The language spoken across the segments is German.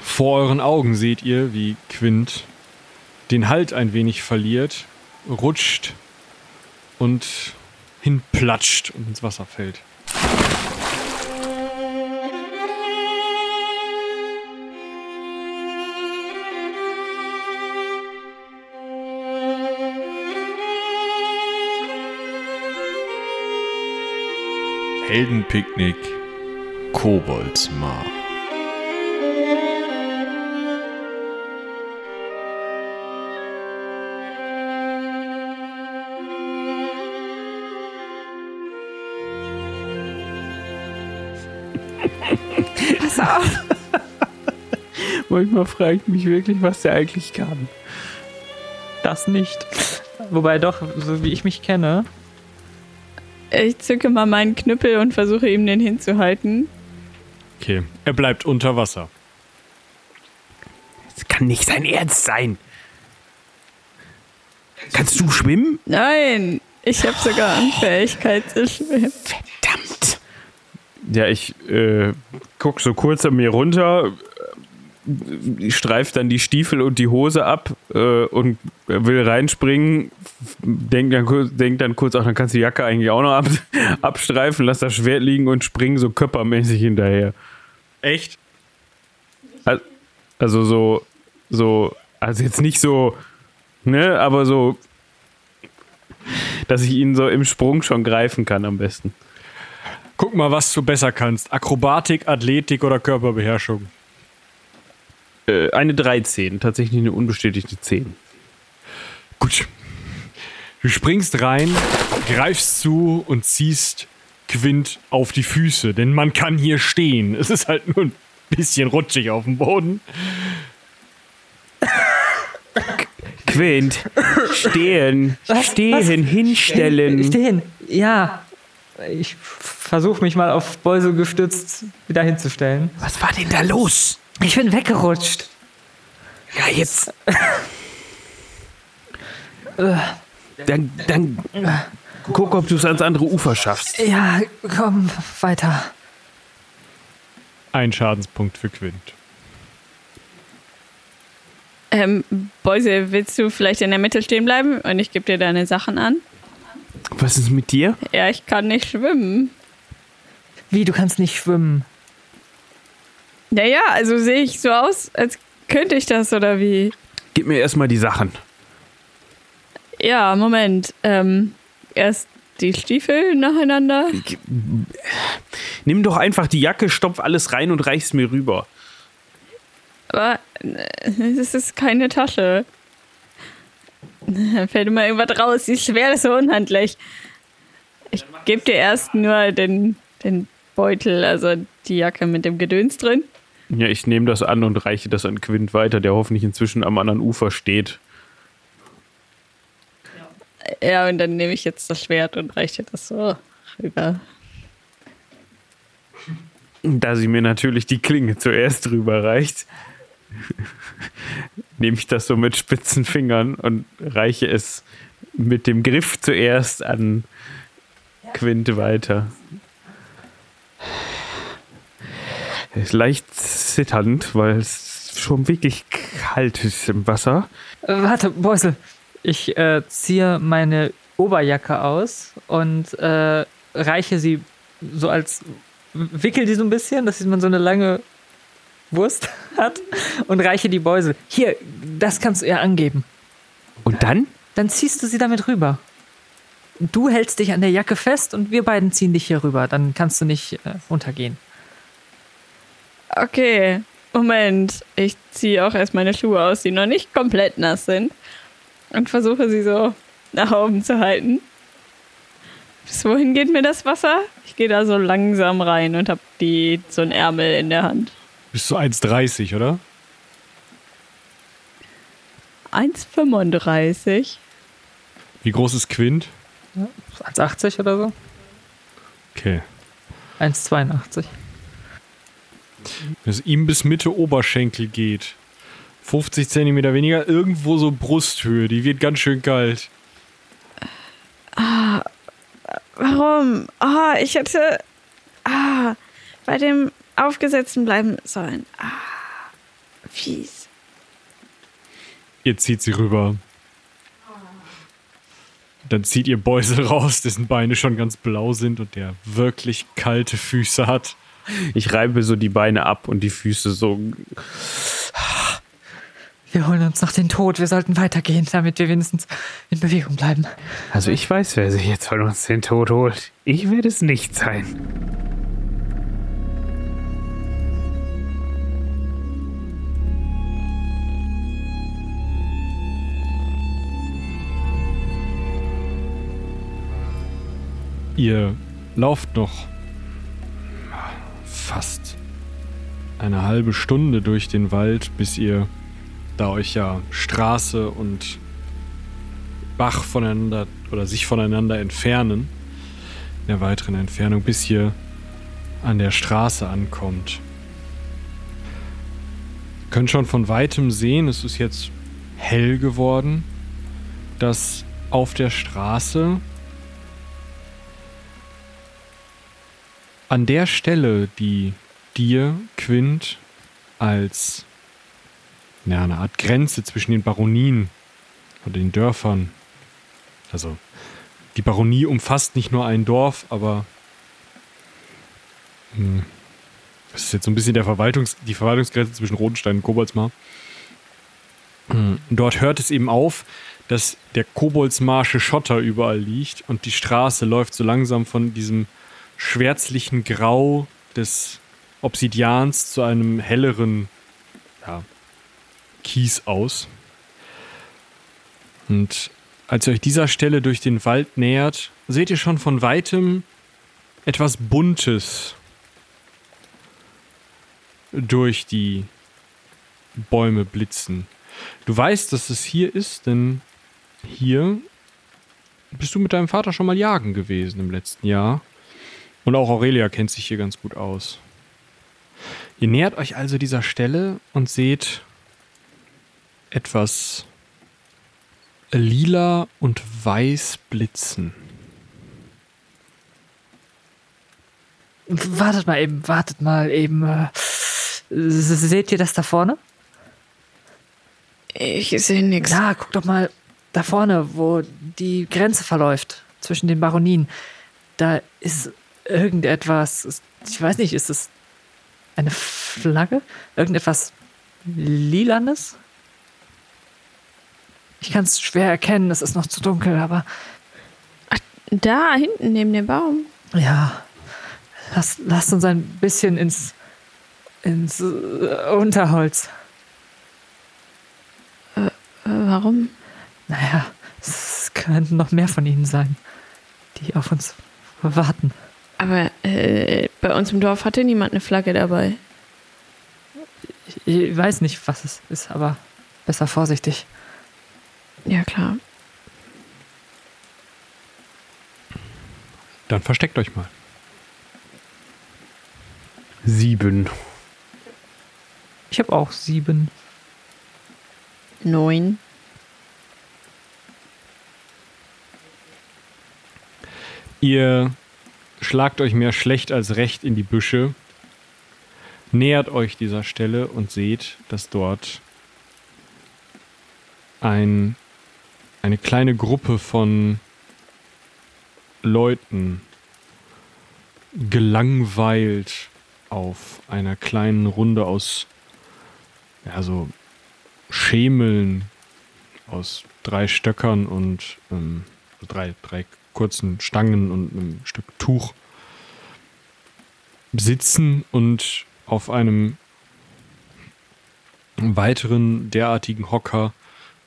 Vor euren Augen seht ihr, wie Quint den Halt ein wenig verliert, rutscht und hinplatscht und ins Wasser fällt. Heldenpicknick Koboldsmar. Manchmal frage ich mich wirklich, was der eigentlich kann. Das nicht. Wobei doch, so wie ich mich kenne, Ich zücke mal meinen Knüppel und versuche ihm den hinzuhalten. Okay, er bleibt unter Wasser. Das kann nicht sein Ernst sein. Kannst du schwimmen? Nein, ich habe sogar Anfähigkeit zu schwimmen. Verdammt. Ja, ich äh, guck so kurz an mir runter, äh, streif dann die Stiefel und die Hose ab äh, und will reinspringen. Denk dann, kurz- denk dann kurz, ach, dann kannst du die Jacke eigentlich auch noch ab, abstreifen, lass das Schwert liegen und spring so körpermäßig hinterher. Echt? Al- Also so, so, also jetzt nicht so, ne, aber so, dass ich ihn so im Sprung schon greifen kann am besten. Guck mal, was du besser kannst. Akrobatik, Athletik oder Körperbeherrschung. Äh, eine 13, tatsächlich eine unbestätigte 10. Gut. Du springst rein, greifst zu und ziehst Quint auf die Füße, denn man kann hier stehen. Es ist halt nur ein bisschen rutschig auf dem Boden. Quint, stehen, stehen, hinstellen. Stehen. Ja. Ich versuche mich mal auf Beusel gestützt wieder hinzustellen. Was war denn da los? Ich bin weggerutscht. Ja, jetzt. Dann, dann guck, ob du es ans andere Ufer schaffst. Ja, komm, weiter. Ein Schadenspunkt für Quint. Ähm, Beuse, willst du vielleicht in der Mitte stehen bleiben und ich gebe dir deine Sachen an? Was ist mit dir? Ja, ich kann nicht schwimmen. Wie, du kannst nicht schwimmen? Naja, also sehe ich so aus, als könnte ich das oder wie? Gib mir erstmal die Sachen. Ja, Moment. Ähm, erst die Stiefel nacheinander. Nimm doch einfach die Jacke, stopf alles rein und reich's mir rüber. Aber äh, es ist keine Tasche. Da fällt immer irgendwas raus. Die ist schwer, das ist so unhandlich. Ich gebe dir erst nur den, den Beutel, also die Jacke mit dem Gedöns drin. Ja, ich nehme das an und reiche das an Quint weiter, der hoffentlich inzwischen am anderen Ufer steht. Ja, und dann nehme ich jetzt das Schwert und reiche das so rüber. Da sie mir natürlich die Klinge zuerst rüber reicht, nehme ich das so mit spitzen Fingern und reiche es mit dem Griff zuerst an Quint weiter. Er ist leicht zitternd, weil es schon wirklich kalt ist im Wasser. Äh, warte, Beusel. Ich äh, ziehe meine Oberjacke aus und äh, reiche sie so als. Wickel die so ein bisschen, dass man so eine lange Wurst hat und reiche die Beusel. Hier, das kannst du ihr angeben. Und dann? Dann ziehst du sie damit rüber. Du hältst dich an der Jacke fest und wir beiden ziehen dich hier rüber. Dann kannst du nicht äh, runtergehen. Okay, Moment. Ich ziehe auch erst meine Schuhe aus, die noch nicht komplett nass sind. Und versuche sie so nach oben zu halten. Bis wohin geht mir das Wasser? Ich gehe da so langsam rein und habe die so ein Ärmel in der Hand. Bist du 1,30, oder? 1,35. Wie groß ist Quint? 1,80 oder so? Okay. 1,82. Wenn es ihm bis Mitte Oberschenkel geht. 50 Zentimeter weniger, irgendwo so Brusthöhe. Die wird ganz schön kalt. Warum? Ah, ich hätte ah, bei dem Aufgesetzten bleiben sollen. Ah. Fies. Ihr zieht sie rüber. Dann zieht ihr Beusel raus, dessen Beine schon ganz blau sind und der wirklich kalte Füße hat. Ich reibe so die Beine ab und die Füße so. Wir holen uns noch den Tod. Wir sollten weitergehen, damit wir wenigstens in Bewegung bleiben. Also ich weiß, wer sich jetzt von uns den Tod holt. Ich werde es nicht sein. Ihr lauft noch fast eine halbe Stunde durch den Wald, bis ihr, da euch ja Straße und Bach voneinander oder sich voneinander entfernen, in der weiteren Entfernung, bis ihr an der Straße ankommt. Ihr könnt schon von weitem sehen, es ist jetzt hell geworden, dass auf der Straße an der Stelle, die dir, Quint, als ja, eine Art Grenze zwischen den Baronien oder den Dörfern, also die Baronie umfasst nicht nur ein Dorf, aber hm, das ist jetzt so ein bisschen der Verwaltungs die Verwaltungsgrenze zwischen Rodenstein und Koboldsmar. Hm, Dort hört es eben auf, dass der Koboldsmarsche Schotter überall liegt und die Straße läuft so langsam von diesem schwärzlichen Grau des Obsidians zu einem helleren ja, Kies aus. Und als ihr euch dieser Stelle durch den Wald nähert, seht ihr schon von weitem etwas Buntes durch die Bäume blitzen. Du weißt, dass es hier ist, denn hier bist du mit deinem Vater schon mal jagen gewesen im letzten Jahr. Und auch Aurelia kennt sich hier ganz gut aus. Ihr nähert euch also dieser Stelle und seht etwas lila und weiß blitzen. Wartet mal eben, wartet mal eben. äh, Seht ihr das da vorne? Ich sehe nichts. Na, guck doch mal da vorne, wo die Grenze verläuft zwischen den Baronien. Da ist irgendetwas. Ich weiß nicht, ist es eine Flagge? Irgendetwas Lilanes? Ich kann es schwer erkennen, es ist noch zu dunkel, aber Da hinten neben dem Baum. ja. Lass, lasst uns ein bisschen ins, ins äh, Unterholz. Äh, warum? Naja, es könnten noch mehr von ihnen sein, die auf uns warten. Aber äh, bei uns im Dorf hatte niemand eine Flagge dabei. Ich, ich weiß nicht, was es ist, aber besser vorsichtig. Ja, klar. Dann versteckt euch mal. Sieben. Ich habe auch sieben. Neun. Ihr schlagt euch mehr schlecht als recht in die Büsche, nähert euch dieser Stelle und seht, dass dort ein, eine kleine Gruppe von Leuten gelangweilt auf einer kleinen Runde aus ja, so Schemeln aus drei Stöckern und ähm, drei, drei kurzen Stangen und einem Stück Tuch sitzen und auf einem weiteren derartigen Hocker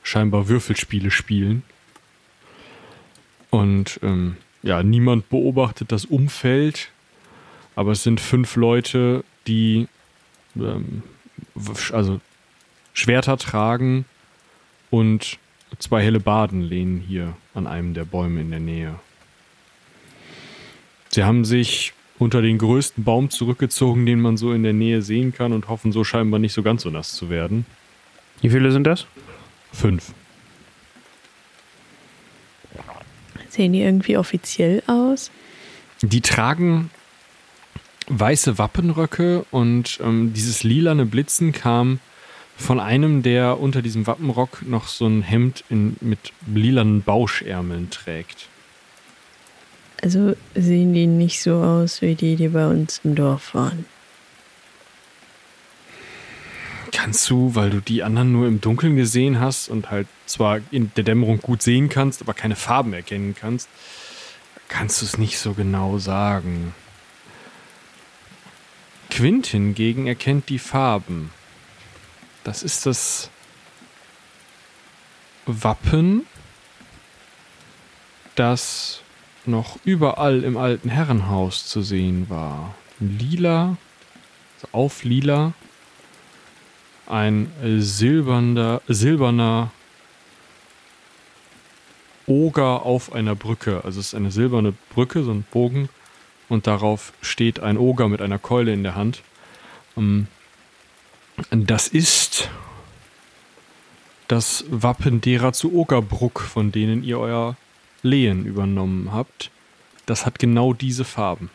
scheinbar Würfelspiele spielen. Und ähm, ja, niemand beobachtet das Umfeld, aber es sind fünf Leute, die ähm, also Schwerter tragen und zwei helle Baden lehnen hier an einem der Bäume in der Nähe. Sie haben sich unter den größten Baum zurückgezogen, den man so in der Nähe sehen kann und hoffen so scheinbar nicht so ganz so nass zu werden. Wie viele sind das? Fünf. Sehen die irgendwie offiziell aus? Die tragen weiße Wappenröcke und ähm, dieses lilane Blitzen kam von einem, der unter diesem Wappenrock noch so ein Hemd in, mit lilanen Bauschärmeln trägt. Also sehen die nicht so aus wie die, die bei uns im Dorf waren. Kannst du, weil du die anderen nur im Dunkeln gesehen hast und halt zwar in der Dämmerung gut sehen kannst, aber keine Farben erkennen kannst, kannst du es nicht so genau sagen. Quint hingegen erkennt die Farben. Das ist das Wappen, das noch überall im alten Herrenhaus zu sehen war. Lila, also auf lila, ein silberner, silberner Oger auf einer Brücke. Also es ist eine silberne Brücke, so ein Bogen, und darauf steht ein Oger mit einer Keule in der Hand. Ähm, das ist das Wappen derer zu Ogerbruck, von denen ihr euer Lehen übernommen habt. Das hat genau diese Farben.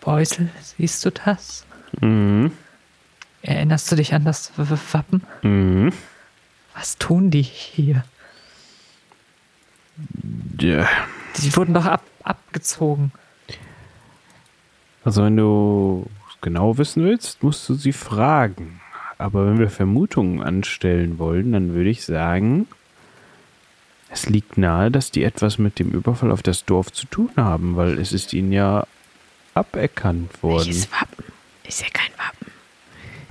Beusel, siehst du das? Mhm. Erinnerst du dich an das W- W- Wappen? Mhm. Was tun die hier? Ja. Die wurden doch ab, abgezogen. Also wenn du genau wissen willst, musst du sie fragen. Aber wenn wir Vermutungen anstellen wollen, dann würde ich sagen, es liegt nahe, dass die etwas mit dem Überfall auf das Dorf zu tun haben, weil es ist ihnen ja aberkannt worden. Welches Wappen? Ist ja kein Wappen.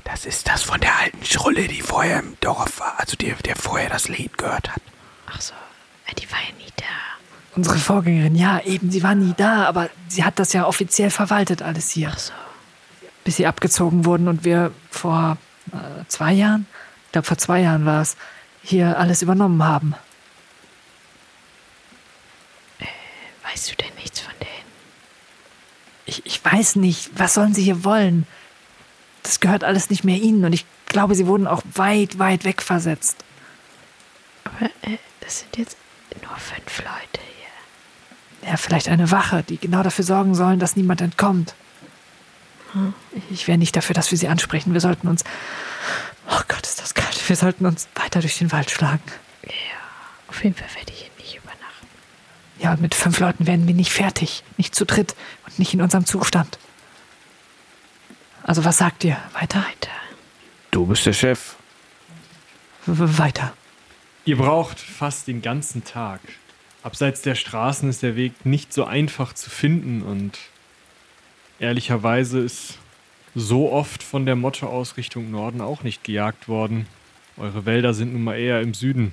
Das ist das von der alten Schrulle, die vorher im Dorf war. Also der, der vorher das Lied gehört hat. Ach so, äh, die war ja nie da. Unsere Vorgängerin, ja, eben, sie war nie da, aber sie hat das ja offiziell verwaltet, alles hier. Ach so. Bis sie abgezogen wurden und wir vor äh, zwei Jahren, ich glaube vor zwei Jahren war es, hier alles übernommen haben. Weißt du denn nichts von denen? Ich, ich weiß nicht, was sollen sie hier wollen? Das gehört alles nicht mehr ihnen und ich glaube, sie wurden auch weit, weit weg versetzt. Aber äh, das sind jetzt nur fünf Leute hier. Ja, vielleicht eine Wache, die genau dafür sorgen sollen, dass niemand entkommt. Ich wäre nicht dafür, dass wir sie ansprechen. Wir sollten uns. Oh Gott, ist das kalt. Wir sollten uns weiter durch den Wald schlagen. Ja, auf jeden Fall werde ich hier nicht übernachten. Ja, und mit fünf Leuten werden wir nicht fertig. Nicht zu dritt und nicht in unserem Zustand. Also, was sagt ihr? Weiter? Weiter. Du bist der Chef. W w- weiter. Ihr braucht fast den ganzen Tag. Abseits der Straßen ist der Weg nicht so einfach zu finden und ehrlicherweise ist so oft von der Motte aus Richtung Norden auch nicht gejagt worden. Eure Wälder sind nun mal eher im Süden.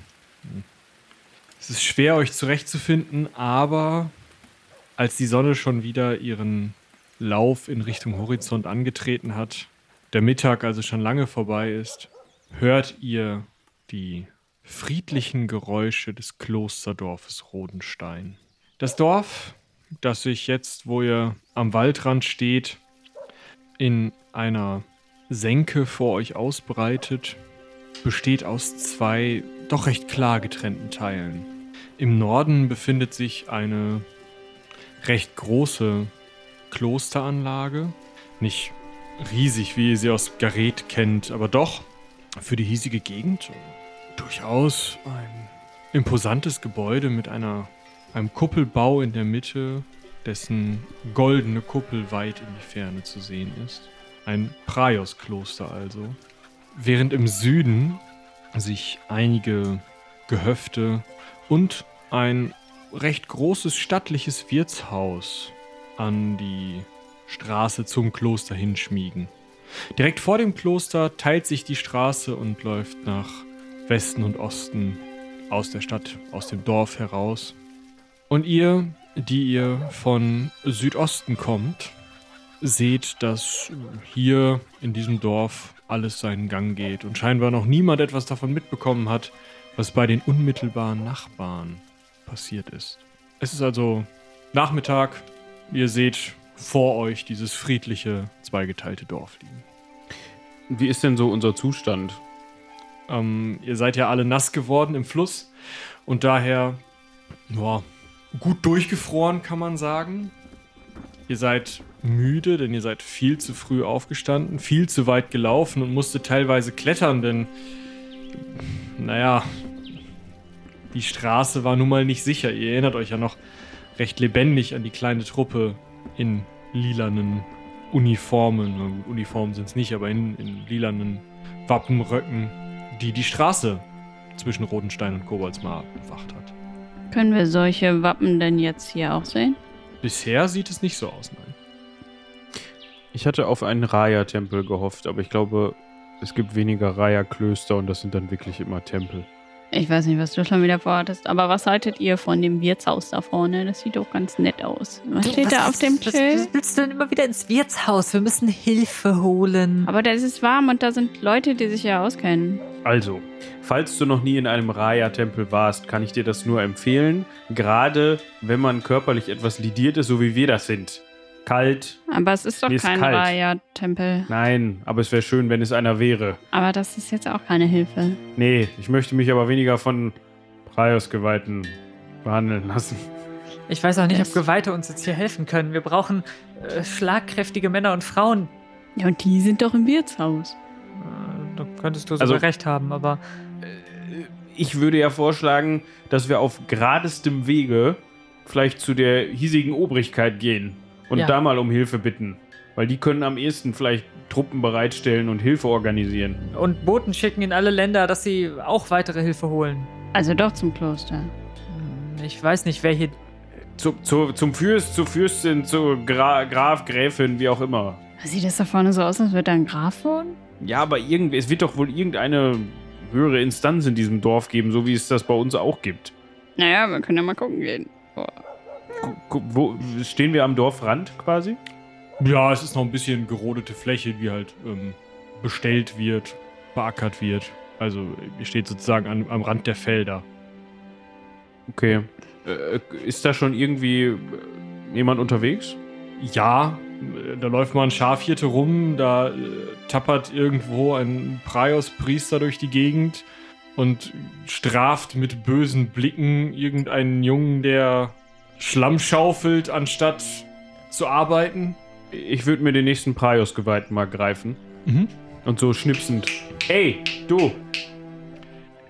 Es ist schwer, euch zurechtzufinden, aber als die Sonne schon wieder ihren Lauf in Richtung Horizont angetreten hat, der Mittag also schon lange vorbei ist, hört ihr die friedlichen Geräusche des Klosterdorfes Rodenstein. Das Dorf, das sich jetzt, wo ihr am Waldrand steht, in einer Senke vor euch ausbreitet, besteht aus zwei doch recht klar getrennten Teilen. Im Norden befindet sich eine recht große Klosteranlage, nicht riesig, wie ihr sie aus Gareth kennt, aber doch für die hiesige Gegend durchaus ein imposantes Gebäude mit einer, einem Kuppelbau in der Mitte, dessen goldene Kuppel weit in die Ferne zu sehen ist. Ein Praios-Kloster also. Während im Süden sich einige Gehöfte und ein recht großes stattliches Wirtshaus an die Straße zum Kloster hinschmiegen. Direkt vor dem Kloster teilt sich die Straße und läuft nach Westen und Osten aus der Stadt, aus dem Dorf heraus. Und ihr, die ihr von Südosten kommt, seht, dass hier in diesem Dorf alles seinen Gang geht und scheinbar noch niemand etwas davon mitbekommen hat, was bei den unmittelbaren Nachbarn passiert ist. Es ist also Nachmittag, ihr seht vor euch dieses friedliche, zweigeteilte Dorf liegen. Wie ist denn so unser Zustand? Ähm, ihr seid ja alle nass geworden im Fluss und daher ja, gut durchgefroren, kann man sagen. Ihr seid müde, denn ihr seid viel zu früh aufgestanden, viel zu weit gelaufen und musstet teilweise klettern, denn, naja, die Straße war nun mal nicht sicher. Ihr erinnert euch ja noch recht lebendig an die kleine Truppe in lilanen Uniformen. Uniformen sind es nicht, aber in, in lilanen Wappenröcken, die die Straße zwischen Rotenstein und Koboldsmar bewacht hat. Können wir solche Wappen denn jetzt hier auch sehen? Bisher sieht es nicht so aus, nein. Ich hatte auf einen Raya-Tempel gehofft, aber ich glaube, es gibt weniger Raya-Klöster und das sind dann wirklich immer Tempel. Ich weiß nicht, was du schon wieder vorhattest, aber was haltet ihr von dem Wirtshaus da vorne? Das sieht doch ganz nett aus. Was steht da auf dem was, Schild? was willst du denn immer wieder ins Wirtshaus? Wir müssen Hilfe holen. Aber da ist es warm und da sind Leute, die sich ja auskennen. Also, falls du noch nie in einem Raya-Tempel warst, kann ich dir das nur empfehlen. Gerade wenn man körperlich etwas lidiert ist, so wie wir das sind. Kalt. Aber es ist doch Mir ist kein kalt. Raya-Tempel. Nein, aber es wäre schön, wenn es einer wäre. Aber das ist jetzt auch keine Hilfe. Nee, ich möchte mich aber weniger von Praios-Geweihten behandeln lassen. Ich weiß auch nicht, Das- ob Geweihte uns jetzt hier helfen können. Wir brauchen äh, schlagkräftige Männer und Frauen. Ja, und die sind doch im Wirtshaus. Äh, da könntest du Also- sogar recht haben, aber Ich würde ja vorschlagen, dass wir auf geradestem Wege vielleicht zu der hiesigen Obrigkeit gehen und Ja. da mal um Hilfe bitten. Weil die können am ehesten vielleicht Truppen bereitstellen und Hilfe organisieren. und Boten schicken in alle Länder, dass sie auch weitere Hilfe holen. Also doch zum Kloster. Hm, Ich weiß nicht, wer hier. Zu, zu, zum Fürst, zur Fürstin, zu Gra Graf, Gräfin, wie auch immer. Sieht das da vorne so aus, als wird da ein Graf wohnen? Ja, aber irgendwie, es wird doch wohl irgendeine höhere Instanz in diesem Dorf geben, so wie es das bei uns auch gibt. Naja, wir können ja mal gucken gehen. Gu- Wo, stehen wir am Dorfrand quasi? Ja, es ist noch ein bisschen gerodete Fläche, die halt ähm, bestellt wird, beackert wird. Also ihr steht sozusagen an, am Rand der Felder. Okay. Äh, ist da schon irgendwie äh, jemand unterwegs? Ja, äh, da läuft mal ein Schafhirte rum, da äh, tappert irgendwo ein Praios-Priester durch die Gegend und straft mit bösen Blicken irgendeinen Jungen, der Schlamm schaufelt, anstatt zu arbeiten. Ich würde mir den nächsten Praios-Geweihten mal greifen. Mhm. Und so schnipsend. Ey, du!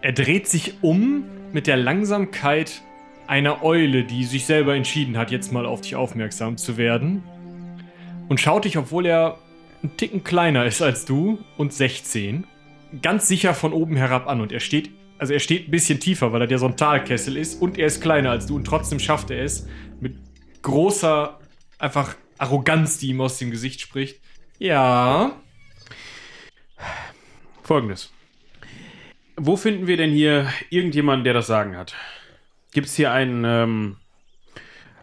Er dreht sich um mit der Langsamkeit einer Eule, die sich selber entschieden hat, jetzt mal auf dich aufmerksam zu werden. Und schaut dich, obwohl er einen Ticken kleiner ist als du und 16, ganz sicher von oben herab an. Und er steht, also er steht ein bisschen tiefer, weil er der so ein Talkessel ist und er ist kleiner als du und trotzdem schafft er es mit großer, einfach Arroganz, die ihm aus dem Gesicht spricht. Ja, Folgendes. Wo finden wir denn hier irgendjemanden, der das Sagen hat? Gibt es hier einen, ähm,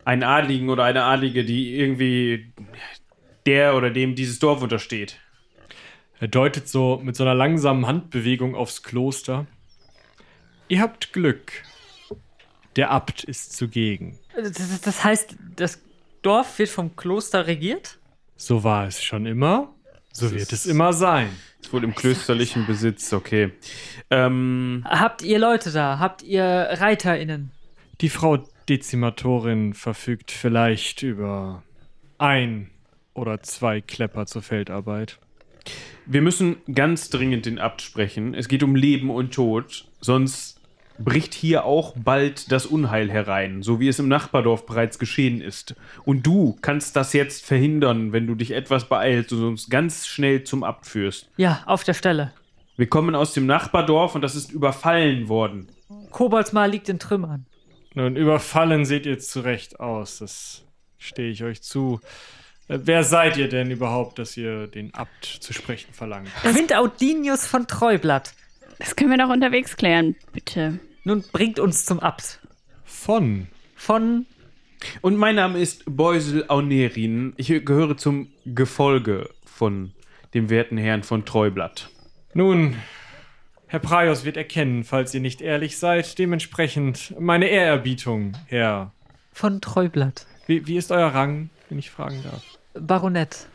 einen Adligen oder eine Adlige, die irgendwie der oder dem dieses Dorf untersteht? Er deutet so mit so einer langsamen Handbewegung aufs Kloster. Ihr habt Glück. Der Abt ist zugegen. Das, das heißt, das Dorf wird vom Kloster regiert? So war es schon immer. So Das wird es immer sein. Ist wohl im klösterlichen Besitz, okay. Ähm, Habt ihr Leute da? Habt ihr ReiterInnen? Die Frau Dezimatorin verfügt vielleicht über ein oder zwei Klepper zur Feldarbeit. wir müssen ganz dringend den Abt sprechen. Es geht um Leben und Tod, sonst bricht hier auch bald das Unheil herein, so wie es im Nachbardorf bereits geschehen ist. Und du kannst das jetzt verhindern, wenn du dich etwas beeilst und uns ganz schnell zum Abt führst. Ja, auf der Stelle. Wir kommen aus dem Nachbardorf und das ist überfallen worden. Koboldsmar liegt in Trümmern. Nun, überfallen seht ihr zurecht aus. Das stehe ich euch zu. Äh, Wer seid ihr denn überhaupt, dass ihr den Abt zu sprechen verlangt? Quint Audinius von Treublatt. Das können wir doch unterwegs klären, bitte. Nun bringt uns zum Abt. Von. Von Und mein Name ist Beusel Aunerin. Ich gehöre zum Gefolge von dem werten Herrn von Treublatt. Nun, Herr Praios wird erkennen, falls ihr nicht ehrlich seid. Dementsprechend meine Ehrerbietung, Herr. von Treublatt. Wie, wie ist euer Rang, wenn ich fragen darf? Baronett.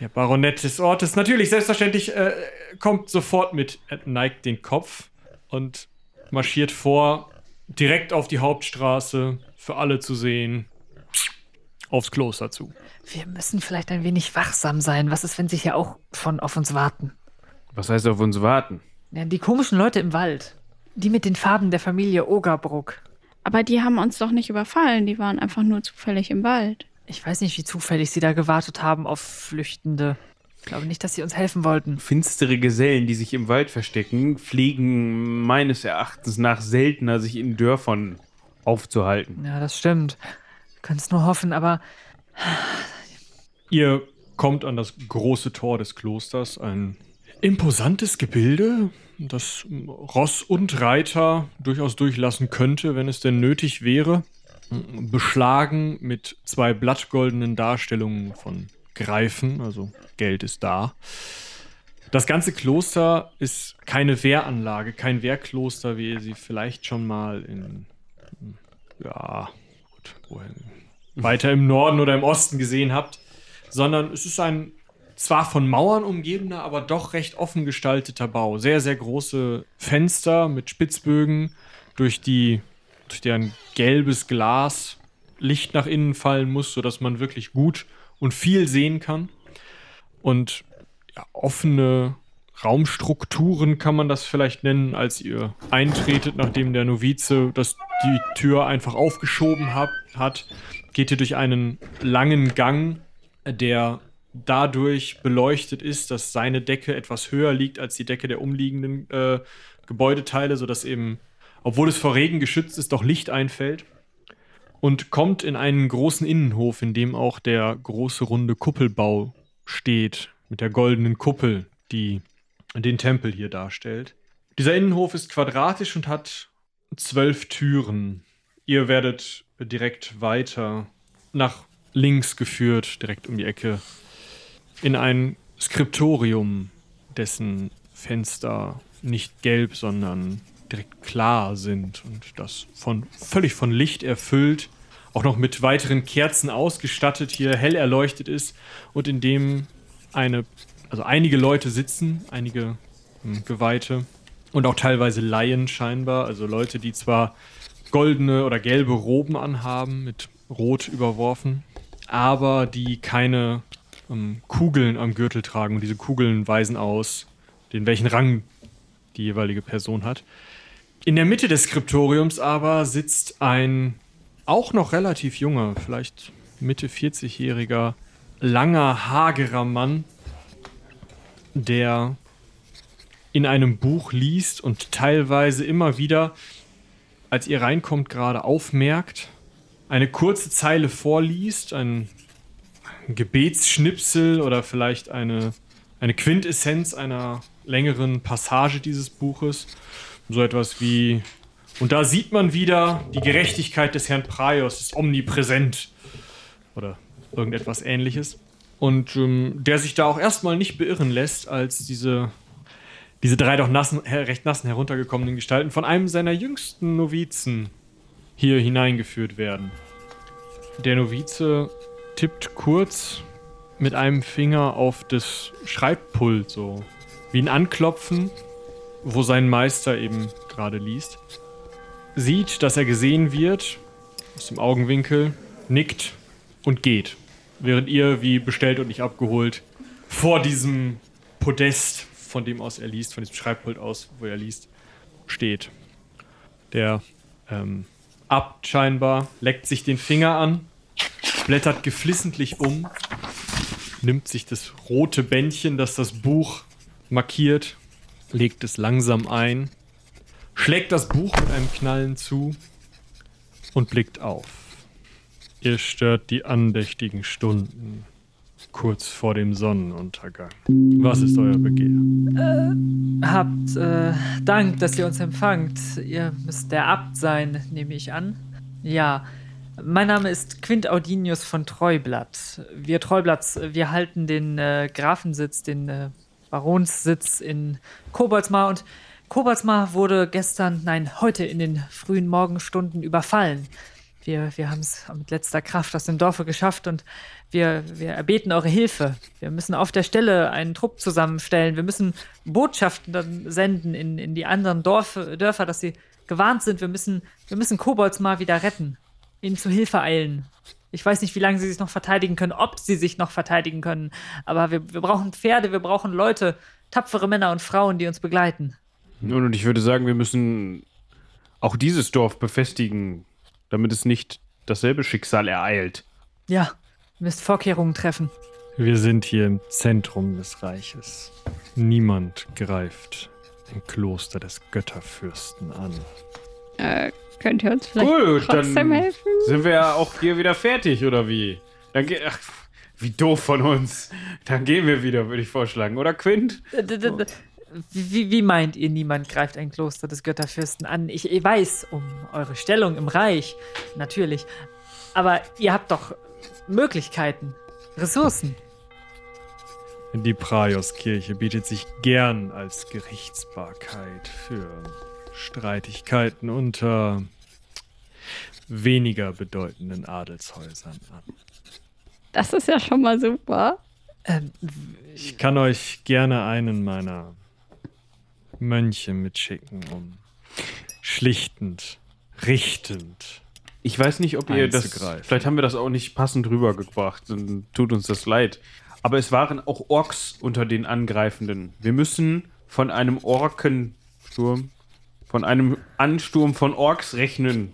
Der Baronett des Ortes, natürlich, selbstverständlich, äh, kommt sofort mit, er neigt den Kopf und marschiert vor, direkt auf die Hauptstraße, für alle zu sehen. aufs Kloster zu. Wir müssen vielleicht ein wenig wachsam sein. Was ist, wenn sie hier auch von auf uns warten? Was heißt auf uns warten? Ja, die komischen Leute im Wald. Die mit den Farben der Familie Ogerbruck. Aber die haben uns doch nicht überfallen, die waren einfach nur zufällig im Wald. Ich weiß nicht, wie zufällig sie da gewartet haben auf Flüchtende. Ich glaube nicht, dass sie uns helfen wollten. Finstere Gesellen, die sich im Wald verstecken, pflegen meines Erachtens nach seltener, sich in Dörfern aufzuhalten. Ja, das stimmt. Wir können es nur hoffen, aber Ihr kommt an das große Tor des Klosters, ein imposantes Gebilde, das Ross und Reiter durchaus durchlassen könnte, wenn es denn nötig wäre. Beschlagen mit zwei blattgoldenen Darstellungen von Greifen, also Geld ist da. Das ganze Kloster ist keine Wehranlage, kein Wehrkloster, wie ihr sie vielleicht schon mal in, ja, gut, wohin, weiter im Norden oder im Osten gesehen habt, sondern es ist ein zwar von Mauern umgebener, aber doch recht offen gestalteter Bau. Sehr, sehr große Fenster mit Spitzbögen, durch die, durch deren gelbes Glas Licht nach innen fallen muss, sodass man wirklich gut und viel sehen kann. Und ja, offene Raumstrukturen kann man das vielleicht nennen, als ihr eintretet, nachdem der Novize das, die Tür einfach aufgeschoben hab, hat, geht ihr durch einen langen Gang, der dadurch beleuchtet ist, dass seine Decke etwas höher liegt als die Decke der umliegenden äh, Gebäudeteile, sodass eben, obwohl es vor Regen geschützt ist, doch Licht einfällt. Und kommt in einen großen Innenhof, in dem auch der große runde Kuppelbau steht, mit der goldenen Kuppel, die den Tempel hier darstellt. Dieser Innenhof ist quadratisch und hat zwölf Türen. Ihr werdet direkt weiter nach links geführt, direkt um die Ecke, in ein Skriptorium, dessen Fenster nicht gelb, sondern direkt klar sind und das von völlig von Licht erfüllt, auch noch mit weiteren Kerzen ausgestattet, hier hell erleuchtet ist und in dem eine, also einige Leute sitzen, einige hm, Geweihte und auch teilweise Laien scheinbar, also Leute, die zwar goldene oder gelbe Roben anhaben, mit Rot überworfen, aber die keine ähm, Kugeln am Gürtel tragen. Und diese Kugeln weisen aus, den welchen Rang die jeweilige Person hat. In der Mitte des Skriptoriums aber sitzt ein auch noch relativ junger, vielleicht Mitte 40-jähriger, langer, hagerer Mann, der in einem Buch liest und teilweise immer wieder, als ihr reinkommt, gerade aufmerkt, eine kurze Zeile vorliest, ein Gebetsschnipsel oder vielleicht eine, eine Quintessenz einer längeren Passage dieses Buches. So etwas wie, und da sieht man wieder, die Gerechtigkeit des Herrn Praios ist omnipräsent. Oder irgendetwas ähnliches. Und ähm, der sich da auch erstmal nicht beirren lässt, als diese, diese drei doch nassen, recht nassen heruntergekommenen Gestalten von einem seiner jüngsten Novizen hier hineingeführt werden. Der Novize tippt kurz mit einem Finger auf das Schreibpult, so wie ein Anklopfen, wo sein Meister eben gerade liest. Sieht, dass er gesehen wird, aus dem Augenwinkel, nickt und geht. Während ihr, wie bestellt und nicht abgeholt, vor diesem Podest, von dem aus er liest, von diesem Schreibpult aus, wo er liest, steht. Der ähm, Abt scheinbar leckt sich den Finger an, blättert geflissentlich um, nimmt sich das rote Bändchen, das das Buch markiert, legt es langsam ein, schlägt das Buch mit einem Knallen zu und blickt auf. Ihr stört die andächtigen Stunden kurz vor dem Sonnenuntergang. Was ist euer Begehr? habt äh, Dank, dass ihr uns empfangt. Ihr müsst der Abt sein, nehme ich an. Ja, mein Name ist Quint Audinius von Treublatt. Wir Treublatts, wir halten den äh, Grafensitz, den äh, Baronssitz in Koboldsmar und Koboldsmar wurde gestern, nein, heute in den frühen Morgenstunden überfallen. Wir, wir haben es mit letzter Kraft aus dem Dorfe geschafft und wir, wir erbeten eure Hilfe. Wir müssen auf der Stelle einen Trupp zusammenstellen. Wir müssen Botschaften dann senden in, in die anderen Dorf, Dörfer, dass sie gewarnt sind. Wir müssen, wir müssen Kobolds mal wieder retten. Ihnen zu Hilfe eilen. Ich weiß nicht, wie lange sie sich noch verteidigen können, ob sie sich noch verteidigen können. Aber wir, wir brauchen Pferde, wir brauchen Leute, tapfere Männer und Frauen, die uns begleiten. Nun, und ich würde sagen, wir müssen auch dieses Dorf befestigen, damit es nicht dasselbe Schicksal ereilt. Ja, ihr müsst Vorkehrungen treffen. Wir sind hier im Zentrum des Reiches. Niemand greift im Kloster des Götterfürsten an. Äh, könnt ihr uns vielleicht Gut, trotzdem dann helfen? sind wir ja auch hier wieder fertig, oder wie? Dann ge Ach, wie doof von uns. Dann gehen wir wieder, würde ich vorschlagen. Oder Quint? D- d- d- Wie, wie meint ihr, niemand greift ein Kloster des Götterfürsten an? Ich, ich weiß um eure Stellung im Reich, natürlich. Aber ihr habt doch Möglichkeiten, Ressourcen. Die Praioskirche bietet sich gern als Gerichtsbarkeit für Streitigkeiten unter weniger bedeutenden Adelshäusern an. Das ist ja schon mal super. Ähm, Ich kann euch gerne einen meiner Mönche mitschicken, um schlichtend, richtend. Ich weiß nicht, ob ihr das. Vielleicht haben wir das auch nicht passend rübergebracht. Dann tut uns das leid. Aber es waren auch Orks unter den Angreifenden. Wir müssen von einem Orkensturm, von einem Ansturm von Orks rechnen,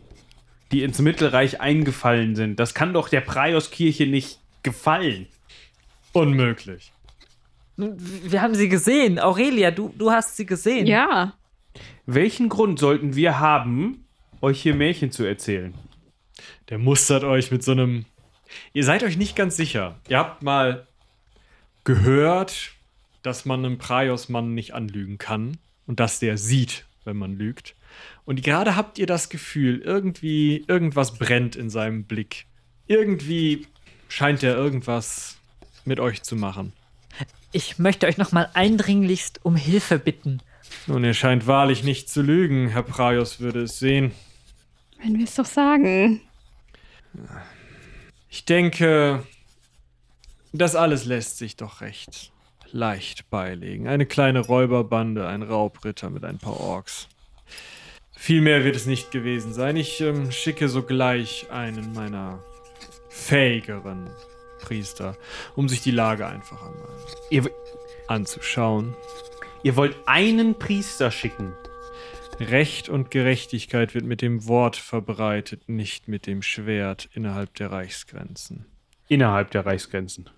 die ins Mittelreich eingefallen sind. Das kann doch der Praioskirche nicht gefallen. Unmöglich. wir haben sie gesehen. Aurelia, du, du hast sie gesehen. Ja. Welchen Grund sollten wir haben, euch hier Märchen zu erzählen? Der mustert euch mit so einem. Ihr seid euch nicht ganz sicher. Ihr habt mal gehört, dass man einem Praios-Mann nicht anlügen kann und dass der sieht, wenn man lügt. Und gerade habt ihr das Gefühl, irgendwie irgendwas brennt in seinem Blick. Irgendwie scheint er irgendwas mit euch zu machen. Ich möchte euch nochmal eindringlichst um Hilfe bitten. Nun, er scheint wahrlich nicht zu lügen. Herr Praios würde es sehen. Wenn wir es doch sagen. Ich denke, das alles lässt sich doch recht leicht beilegen. Eine kleine Räuberbande, ein Raubritter mit ein paar Orks. Viel mehr wird es nicht gewesen sein. Ich ähm, schicke sogleich einen meiner fähigeren Priester, um sich die Lage einfach einmal Ihr, anzuschauen. ihr wollt einen Priester schicken. Recht und Gerechtigkeit wird mit dem Wort verbreitet, nicht mit dem Schwert innerhalb der Reichsgrenzen. Innerhalb der Reichsgrenzen.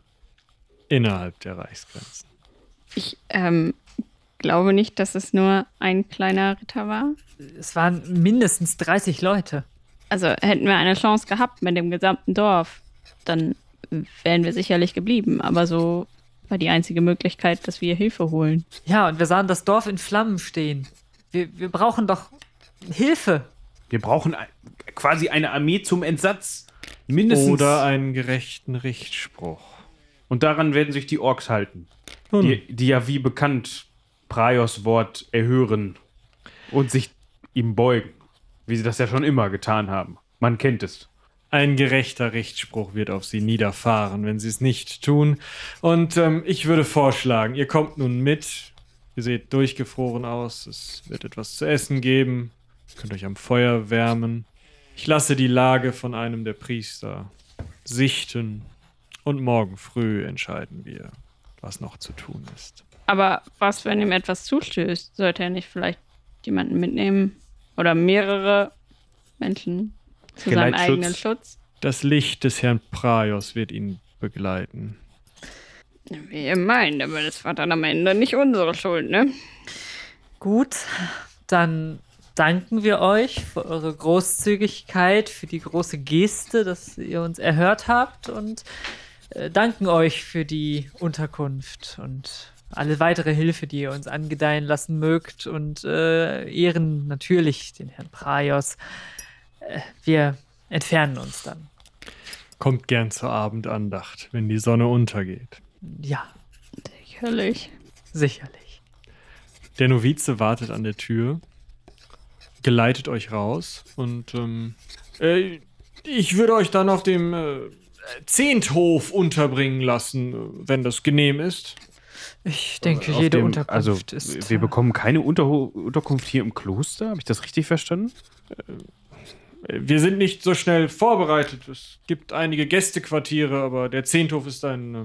Innerhalb der Reichsgrenzen. Ich ähm, glaube nicht, dass es nur ein kleiner Ritter war. Es waren mindestens 30 Leute. Also hätten wir eine Chance gehabt mit dem gesamten Dorf, dann wären wir sicherlich geblieben. Aber so war die einzige Möglichkeit, dass wir Hilfe holen. Ja, und wir sahen das Dorf in Flammen stehen. Wir, wir brauchen doch Hilfe. Wir brauchen quasi eine Armee zum Entsatz. Mindestens. Oder einen gerechten Richtspruch. Und daran werden sich die Orks halten. Nun, Die, die ja wie bekannt Praios Wort erhören und sich ihm beugen. Wie sie das ja schon immer getan haben. Man kennt es. ein gerechter Richtspruch wird auf sie niederfahren, wenn sie es nicht tun. Und ähm, ich würde vorschlagen, ihr kommt nun mit. Ihr seht durchgefroren aus. Es wird etwas zu essen geben. Ihr könnt euch am Feuer wärmen. Ich lasse die Lage von einem der Priester sichten. Und morgen früh entscheiden wir, was noch zu tun ist. Aber was, wenn ihm etwas zustößt? Sollte er nicht vielleicht jemanden mitnehmen? Oder mehrere Menschen zu seinem eigenen Schutz? Das Licht des Herrn Praios wird ihn begleiten. Wie ihr meint, aber das war dann am Ende nicht unsere Schuld, ne? Gut, dann danken wir euch für eure Großzügigkeit, für die große Geste, dass ihr uns erhört habt und äh, danken euch für die Unterkunft und alle weitere Hilfe, die ihr uns angedeihen lassen mögt und äh, ehren natürlich den Herrn Praios. Äh, wir entfernen uns dann. Kommt gern zur Abendandacht, wenn die Sonne untergeht. Ja, Sicherlich. sicherlich. Der Novize wartet an der Tür, geleitet euch raus und ähm, äh, ich würde euch dann auf dem äh, Zehnthof unterbringen lassen, äh, wenn das genehm ist. Ich denke, Auf jede dem- Unterkunft also, ist. Wir bekommen keine Unter Unterkunft hier im Kloster. Habe ich das richtig verstanden? wir sind nicht so schnell vorbereitet. Es gibt einige Gästequartiere, aber der Zehnthof ist ein äh,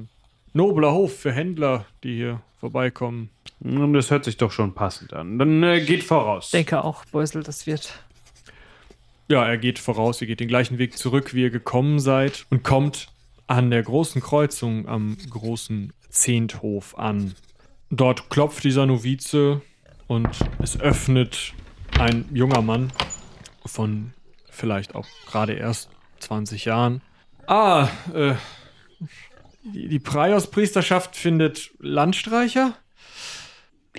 nobler Hof für Händler, die hier vorbeikommen. Und das hört sich doch schon passend an. Dann äh, geht voraus. Denke auch, Beusel, das wird. Ja, er geht voraus, ihr geht den gleichen Weg zurück, wie ihr gekommen seid und kommt an der großen Kreuzung am großen Zehnthof an. Dort klopft dieser Novize und es öffnet ein junger Mann von vielleicht auch gerade erst 20 Jahren. Ah, äh, die, die Praios-Priesterschaft findet Landstreicher?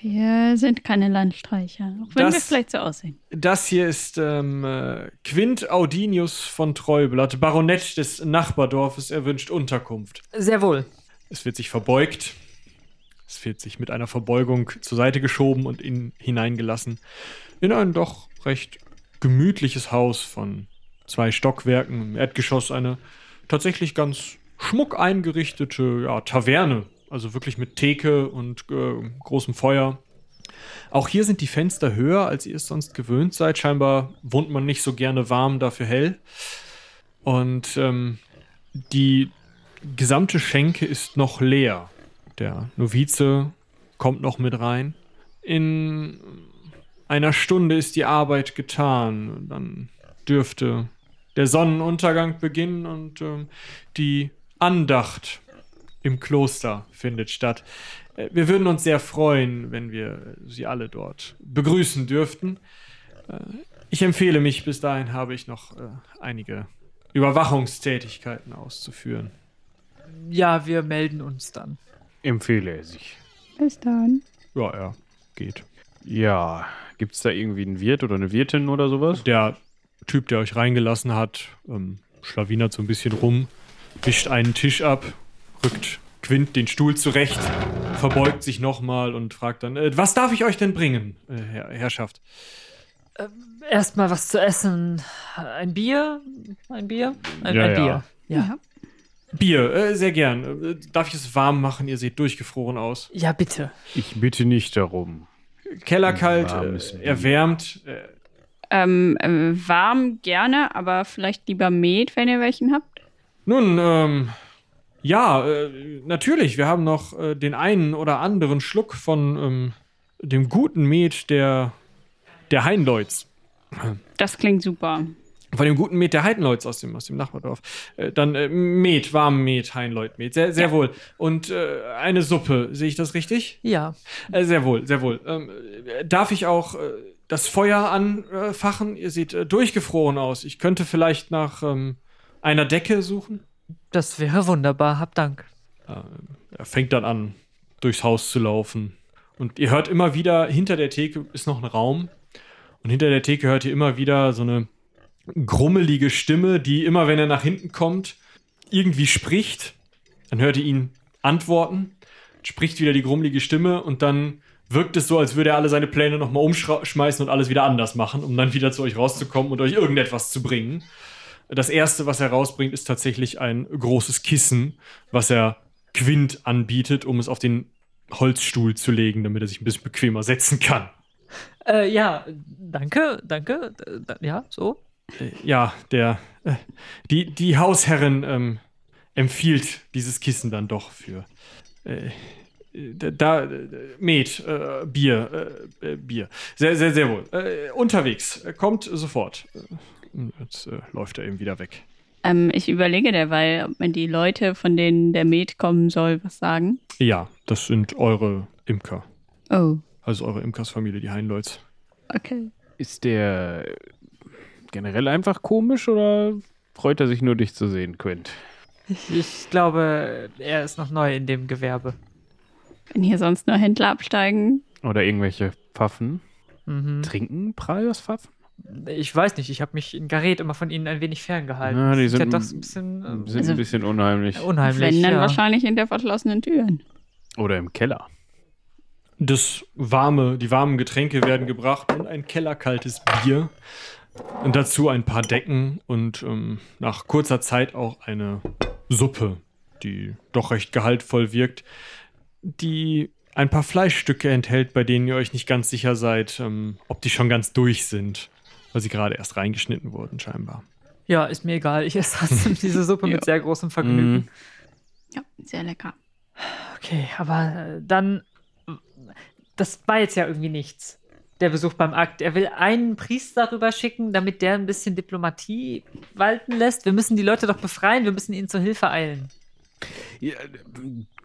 Wir sind keine Landstreicher, auch wenn Das- wir vielleicht so aussehen. Das hier ist ähm, äh, Quint Audinius von Treublatt, Baronett des Nachbardorfes. Er wünscht Unterkunft. Sehr wohl. Es wird sich verbeugt. Es wird sich mit einer Verbeugung zur Seite geschoben und in, hineingelassen in ein doch recht gemütliches Haus von zwei Stockwerken. Im Erdgeschoss eine tatsächlich ganz schmuck eingerichtete ja, Taverne. Also wirklich mit Theke und äh, großem Feuer. Auch hier sind die Fenster höher, als ihr es sonst gewöhnt seid. Scheinbar wohnt man nicht so gerne warm, dafür hell. Und ähm, die gesamte Schenke ist noch leer. Der Novize kommt noch mit rein. In einer Stunde ist die Arbeit getan. Dann dürfte der Sonnenuntergang beginnen und ähm, die Andacht im Kloster findet statt. Äh, Wir würden uns sehr freuen, wenn wir Sie alle dort begrüßen dürften. Äh, Ich empfehle mich, bis dahin habe ich noch äh, einige Überwachungstätigkeiten auszuführen. Ja, wir melden uns dann. Empfehle er sich. Bis dann. Ja, er geht. Ja, gibt's da irgendwie einen Wirt oder eine Wirtin oder sowas? Der Typ, der euch reingelassen hat, ähm, schlawinert so ein bisschen rum, wischt einen Tisch ab, rückt Quint den Stuhl zurecht, verbeugt sich nochmal und fragt dann, äh, was darf ich euch denn bringen, äh, Herr, Herrschaft? Erstmal was zu essen. Ein Bier? Ein Bier? Ein, Ja, ein ja. Bier. Ja. Bier, äh, sehr gern. Äh, darf ich es warm machen? Ihr seht durchgefroren aus. Ja, bitte. Ich bitte nicht darum. Kellerkalt, äh, erwärmt. Äh, Ähm, äh, warm gerne, aber vielleicht lieber Met, wenn ihr welchen habt. nun, ähm, ja, äh, natürlich. Wir haben noch äh, den einen oder anderen Schluck von ähm, dem guten Met der, der Heinleuts. Das klingt super. Von dem guten Met der Heidenleuts aus dem, aus dem Nachbardorf. Äh, dann äh, Met, warm Met, Heinleut Met. Sehr, sehr wohl. Und äh, eine Suppe, sehe ich das richtig? Ja. Äh, sehr wohl, sehr wohl. Ähm, äh, darf ich auch äh, das Feuer anfachen? Ihr seht äh, durchgefroren aus. Ich könnte vielleicht nach ähm, einer Decke suchen. Das wäre wunderbar. Hab Dank. Er fängt dann an, durchs Haus zu laufen. Und ihr hört immer wieder, hinter der Theke ist noch ein Raum. Und hinter der Theke hört ihr immer wieder so eine grummelige Stimme, die immer, wenn er nach hinten kommt, irgendwie spricht. Dann hört ihr ihn antworten, spricht wieder die grummelige Stimme und dann wirkt es so, als würde er alle seine Pläne nochmal umschmeißen und alles wieder anders machen, um dann wieder zu euch rauszukommen und euch irgendetwas zu bringen. Das erste, was er rausbringt, ist tatsächlich ein großes Kissen, was er Quint anbietet, um es auf den Holzstuhl zu legen, damit er sich ein bisschen bequemer setzen kann. Äh, ja, danke, danke. Äh, da- Ja, so. Ja, der, äh, die, die Hausherrin ähm, empfiehlt dieses Kissen dann doch für. Äh, äh, da, äh, Met, äh, Bier, äh, äh, Bier. Sehr, sehr, sehr wohl. Äh, unterwegs. Äh, Kommt sofort. Äh, Jetzt äh, läuft er eben wieder weg. Ähm, ich überlege derweil, ob mir die Leute, von denen der Met kommen soll, was sagen. Ja, das sind eure Imker. Oh, Also eure Imkersfamilie, die Heinleuts. okay. Ist der generell einfach komisch oder freut er sich nur, dich zu sehen, Quint? Ich, glaube, er ist noch neu in dem Gewerbe. Wenn hier sonst nur Händler absteigen. Oder irgendwelche Pfaffen? Mhm. Trinken Praios-Pfaffen? Ich weiß nicht, ich habe mich in Gareth immer von ihnen ein wenig ferngehalten. Ja, die sind- ja doch ein bisschen äh, Sind Also- ein bisschen unheimlich. unheimlich. Wenn dann ja. wahrscheinlich hinter verschlossenen Türen. Oder im Keller. Das warme, die warmen Getränke werden gebracht und ein kellerkaltes Bier. Und dazu ein paar Decken und ähm, nach kurzer Zeit auch eine Suppe, die doch recht gehaltvoll wirkt, die ein paar Fleischstücke enthält, bei denen ihr euch nicht ganz sicher seid, ähm, ob die schon ganz durch sind. Weil sie gerade erst reingeschnitten wurden, scheinbar. Ja, ist mir egal. Ich esse trotzdem diese Suppe mit sehr großem Vergnügen. Mhm. Ja, sehr lecker. Okay, aber äh, dann. Das war jetzt ja irgendwie nichts. Der Besuch beim Akt. Er will einen Priester rüber schicken, damit der ein bisschen Diplomatie walten lässt. Wir müssen die Leute doch befreien. Wir müssen ihnen zur Hilfe eilen. Ja,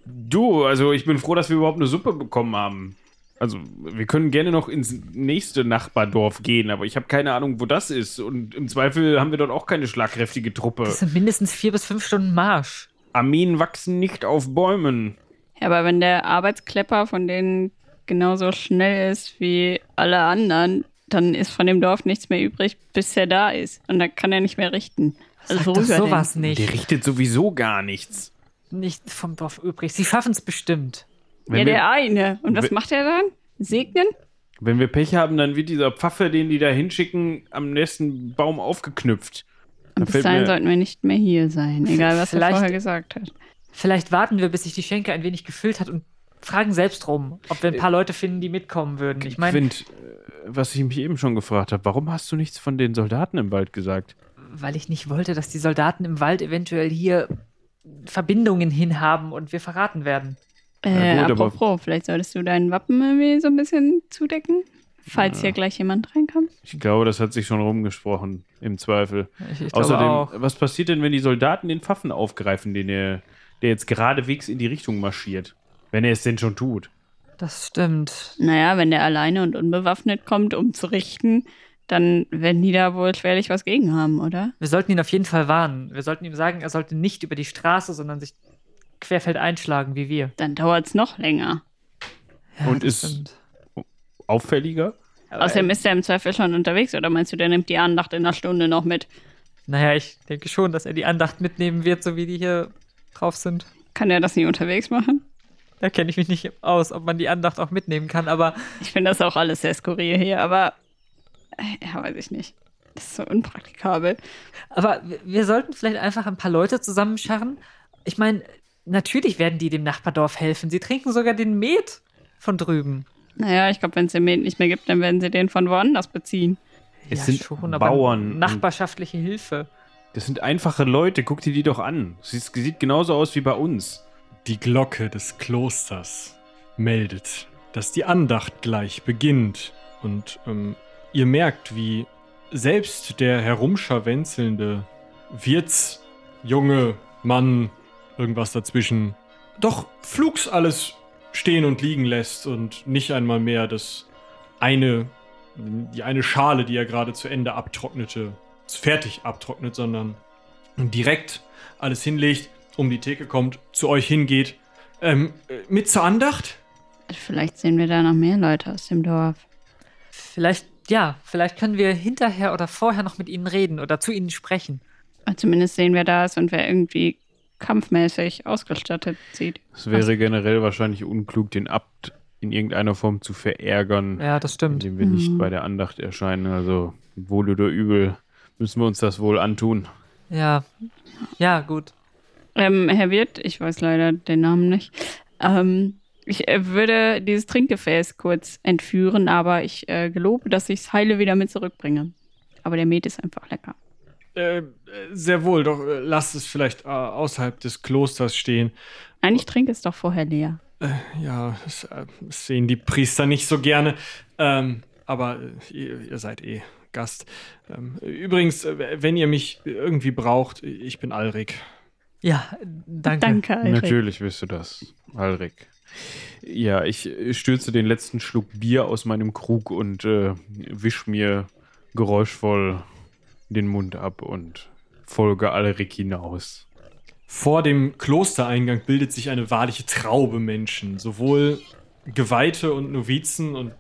du, also ich bin froh, dass wir überhaupt eine Suppe bekommen haben. Also, wir können gerne noch ins nächste Nachbardorf gehen, aber ich habe keine Ahnung, wo das ist. Und im Zweifel haben wir dort auch keine schlagkräftige Truppe. Das sind mindestens vier bis fünf Stunden Marsch. Armeen wachsen nicht auf Bäumen. Ja, aber wenn der Arbeitsklepper von denen genauso schnell ist wie alle anderen, dann ist von dem Dorf nichts mehr übrig, bis er da ist. Und dann kann er nicht mehr richten. Also Sag doch worüber denn? sowas Der nicht. richtet sowieso gar nichts. Nicht vom Dorf übrig. Sie schaffen es bestimmt. Wenn, ja, wir, der eine. Und was macht er dann? Segnen? wenn wir Pech haben, dann wird dieser Pfaffe, den die da hinschicken, am nächsten Baum aufgeknüpft. Da bis dahin sollten wir nicht mehr hier sein, egal was er vorher gesagt hat. Vielleicht warten wir, bis sich die Schenke ein wenig gefüllt hat und fragen selbst rum, ob wir ein paar Leute finden, die mitkommen würden. Ich meine, Quint, was ich mich eben schon gefragt habe, warum hast du nichts von den Soldaten im Wald gesagt? weil ich nicht wollte, dass die Soldaten im Wald eventuell hier Verbindungen hinhaben und wir verraten werden. Äh, Ja, gut, aber- apropos, vielleicht solltest du deinen Wappen irgendwie so ein bisschen zudecken, falls hier gleich jemand reinkommt. Ich glaube, das hat sich schon rumgesprochen, im Zweifel. Ich, ich Außerdem, auch. was passiert denn, wenn die Soldaten den Pfaffen aufgreifen, den er, der jetzt geradewegs in die Richtung marschiert? Wenn er es denn schon tut. Das stimmt. Naja, wenn der alleine und unbewaffnet kommt, um zu richten, dann werden die da wohl schwerlich was gegen haben, oder? Wir sollten ihn auf jeden Fall warnen. Wir sollten ihm sagen, er sollte nicht über die Straße, sondern sich querfeld einschlagen wie wir. Dann dauert es noch länger. Ja, Und ist- stimmt. Auffälliger? Aber, Außerdem ist er im Zweifel schon unterwegs, oder meinst du, der nimmt die Andacht in einer Stunde noch mit? Naja, ich denke schon, dass er die Andacht mitnehmen wird, so wie die hier drauf sind. Kann er das nicht unterwegs machen? Da kenne ich mich nicht aus, ob man die Andacht auch mitnehmen kann, aber Ich finde das auch alles sehr skurril hier, aber äh, ja, weiß ich nicht. Das ist so unpraktikabel. Aber wir- wir sollten vielleicht einfach ein paar Leute zusammenscharren. Ich meine, natürlich werden die dem Nachbardorf helfen. Sie trinken sogar den Met von drüben. Naja, ich glaube, wenn es den Met nicht mehr gibt, dann werden sie den von woanders beziehen. Es sind Bauern. Nachbarschaftliche Hilfe. Das sind einfache Leute, guck dir die doch an. Sie sieht genauso aus wie bei uns. Die Glocke des Klosters meldet, dass die Andacht gleich beginnt. Und ähm, ihr merkt, wie selbst der herumscharwenzelnde Wirtsjunge Mann, irgendwas dazwischen, doch flugs alles stehen und liegen lässt und nicht einmal mehr das eine, die eine Schale, die er gerade zu Ende abtrocknete, fertig abtrocknet, sondern direkt alles hinlegt, um die Theke kommt, zu euch hingeht. Ähm, äh, mit zur Andacht? Vielleicht sehen wir da noch mehr Leute aus dem Dorf. Vielleicht, ja, vielleicht können wir hinterher oder vorher noch mit ihnen reden oder zu ihnen sprechen. Zumindest sehen wir das und wer irgendwie kampfmäßig ausgestattet sieht. Es wäre generell wahrscheinlich unklug, den Abt in irgendeiner Form zu verärgern, Ja, das stimmt. indem wir nicht Mhm. bei der Andacht erscheinen. Also, wohl oder übel, müssen wir uns das wohl antun. Ja. Ja, gut. Ähm, Herr Wirt, ich weiß leider den Namen nicht. Ähm, ich äh, würde dieses Trinkgefäß kurz entführen, aber ich äh, gelobe, dass ich es heile wieder mit zurückbringe. Aber der Met ist einfach lecker. Äh, äh, sehr wohl, doch äh, lasst es vielleicht äh, außerhalb des Klosters stehen. Nein, ich trinke es doch vorher leer. Ja, das, äh, das sehen die Priester nicht so gerne. Ähm, aber ihr, ihr seid eh Gast. Ähm, übrigens, wenn ihr mich irgendwie braucht, ich bin Alrik. Ja, danke. Danke, Alfred. Natürlich wirst du das, Alrik. Ja, ich stürze den letzten Schluck Bier aus meinem Krug und äh, wisch mir geräuschvoll den Mund ab und folge Alrik hinaus. Vor dem Klostereingang bildet sich eine wahrliche Traube Menschen, sowohl Geweihte und Novizen und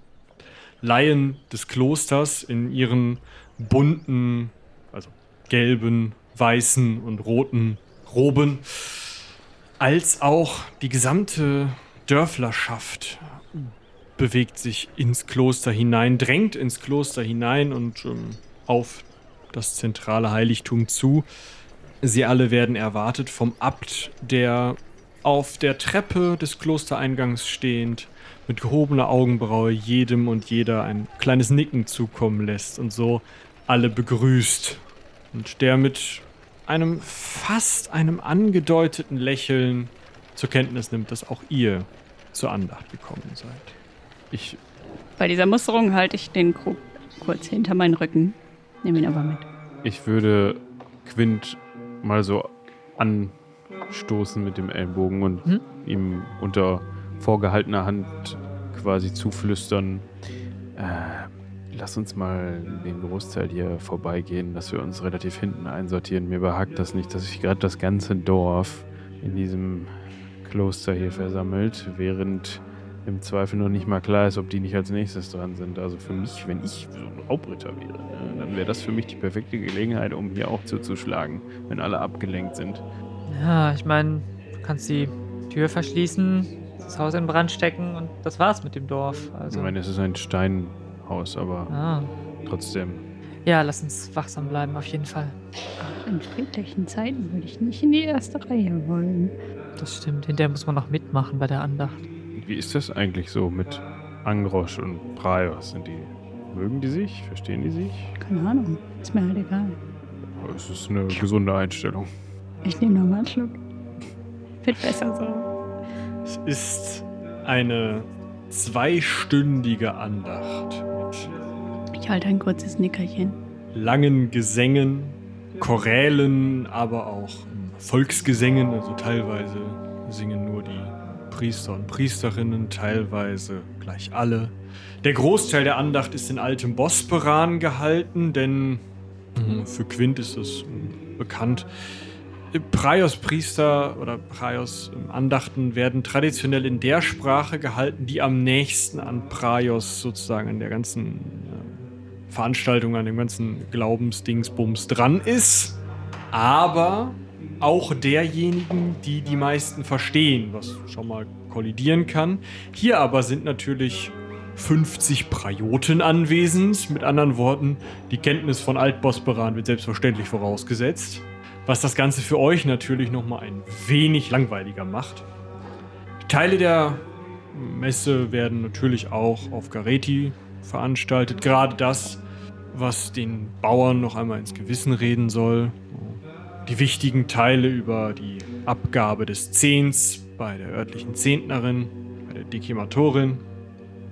Laien des Klosters in ihren bunten, also gelben, weißen und roten Roben, als auch die gesamte Dörflerschaft bewegt sich ins Kloster hinein, drängt ins Kloster hinein und ähm, auf das zentrale Heiligtum zu. Sie alle werden erwartet vom Abt, der auf der Treppe des Klostereingangs stehend mit gehobener Augenbraue jedem und jeder ein kleines Nicken zukommen lässt und so alle begrüßt und der mit einem fast einem angedeuteten Lächeln zur Kenntnis nimmt, dass auch ihr zur Andacht gekommen seid. Ich, Bei dieser Musterung halte ich den Krug kurz hinter meinen Rücken. Nehme ihn aber mit. ich würde Quint mal so anstoßen mit dem Ellbogen und Hm? ihm unter vorgehaltener Hand quasi zuflüstern. Äh, lass uns mal den Großteil hier vorbeigehen, dass wir uns relativ hinten einsortieren. Mir behagt das nicht, dass sich gerade das ganze Dorf in diesem Kloster hier versammelt, während im Zweifel noch nicht mal klar ist, ob die nicht als nächstes dran sind. Also für mich, wenn ich so ein Raubritter wäre, ne, dann wäre das für mich die perfekte Gelegenheit, um hier auch zuzuschlagen, wenn alle abgelenkt sind. Ja, ich meine, du kannst die Tür verschließen, das Haus in Brand stecken und das war's mit dem Dorf. Also, Ich meine, es ist ein Steinhaus, aber ah. trotzdem. Ja, lass uns wachsam bleiben, auf jeden Fall. In friedlichen Zeiten würde ich nicht in die erste Reihe wollen. Das stimmt. Hinterher muss man noch mitmachen bei der Andacht. Wie ist das eigentlich so mit Angrosch und Praios? Sind die, mögen die sich? Verstehen die sich? Keine Ahnung. Ist mir halt egal. Es ist eine gesunde Einstellung. Ich nehme nochmal einen Schluck. Wird besser so. Es ist eine zweistündige Andacht Ich halte ein kurzes Nickerchen. langen Gesängen, Chorälen, aber auch Volksgesängen. Also teilweise singen Priester und Priesterinnen, teilweise gleich alle. Der Großteil der Andacht ist in altem Bosporan gehalten, denn mh, für Quint ist es mh, bekannt. Praios-Priester oder Praios-Andachten werden traditionell in der Sprache gehalten, die am nächsten an Praios sozusagen an der ganzen äh, Veranstaltung, an dem ganzen Glaubensdingsbums dran ist. Aber auch derjenigen, die die meisten verstehen, was schon mal kollidieren kann. Hier aber sind natürlich 50 Prajoten anwesend. Mit anderen Worten, die Kenntnis von Altbosperan wird selbstverständlich vorausgesetzt. Was das Ganze für euch natürlich nochmal ein wenig langweiliger macht. Teile der Messe werden natürlich auch auf Gareti veranstaltet. Gerade das, was den Bauern noch einmal ins Gewissen reden soll. Die wichtigen Teile über die Abgabe des Zehns bei der örtlichen Zehntnerin, bei der Dekimatorin,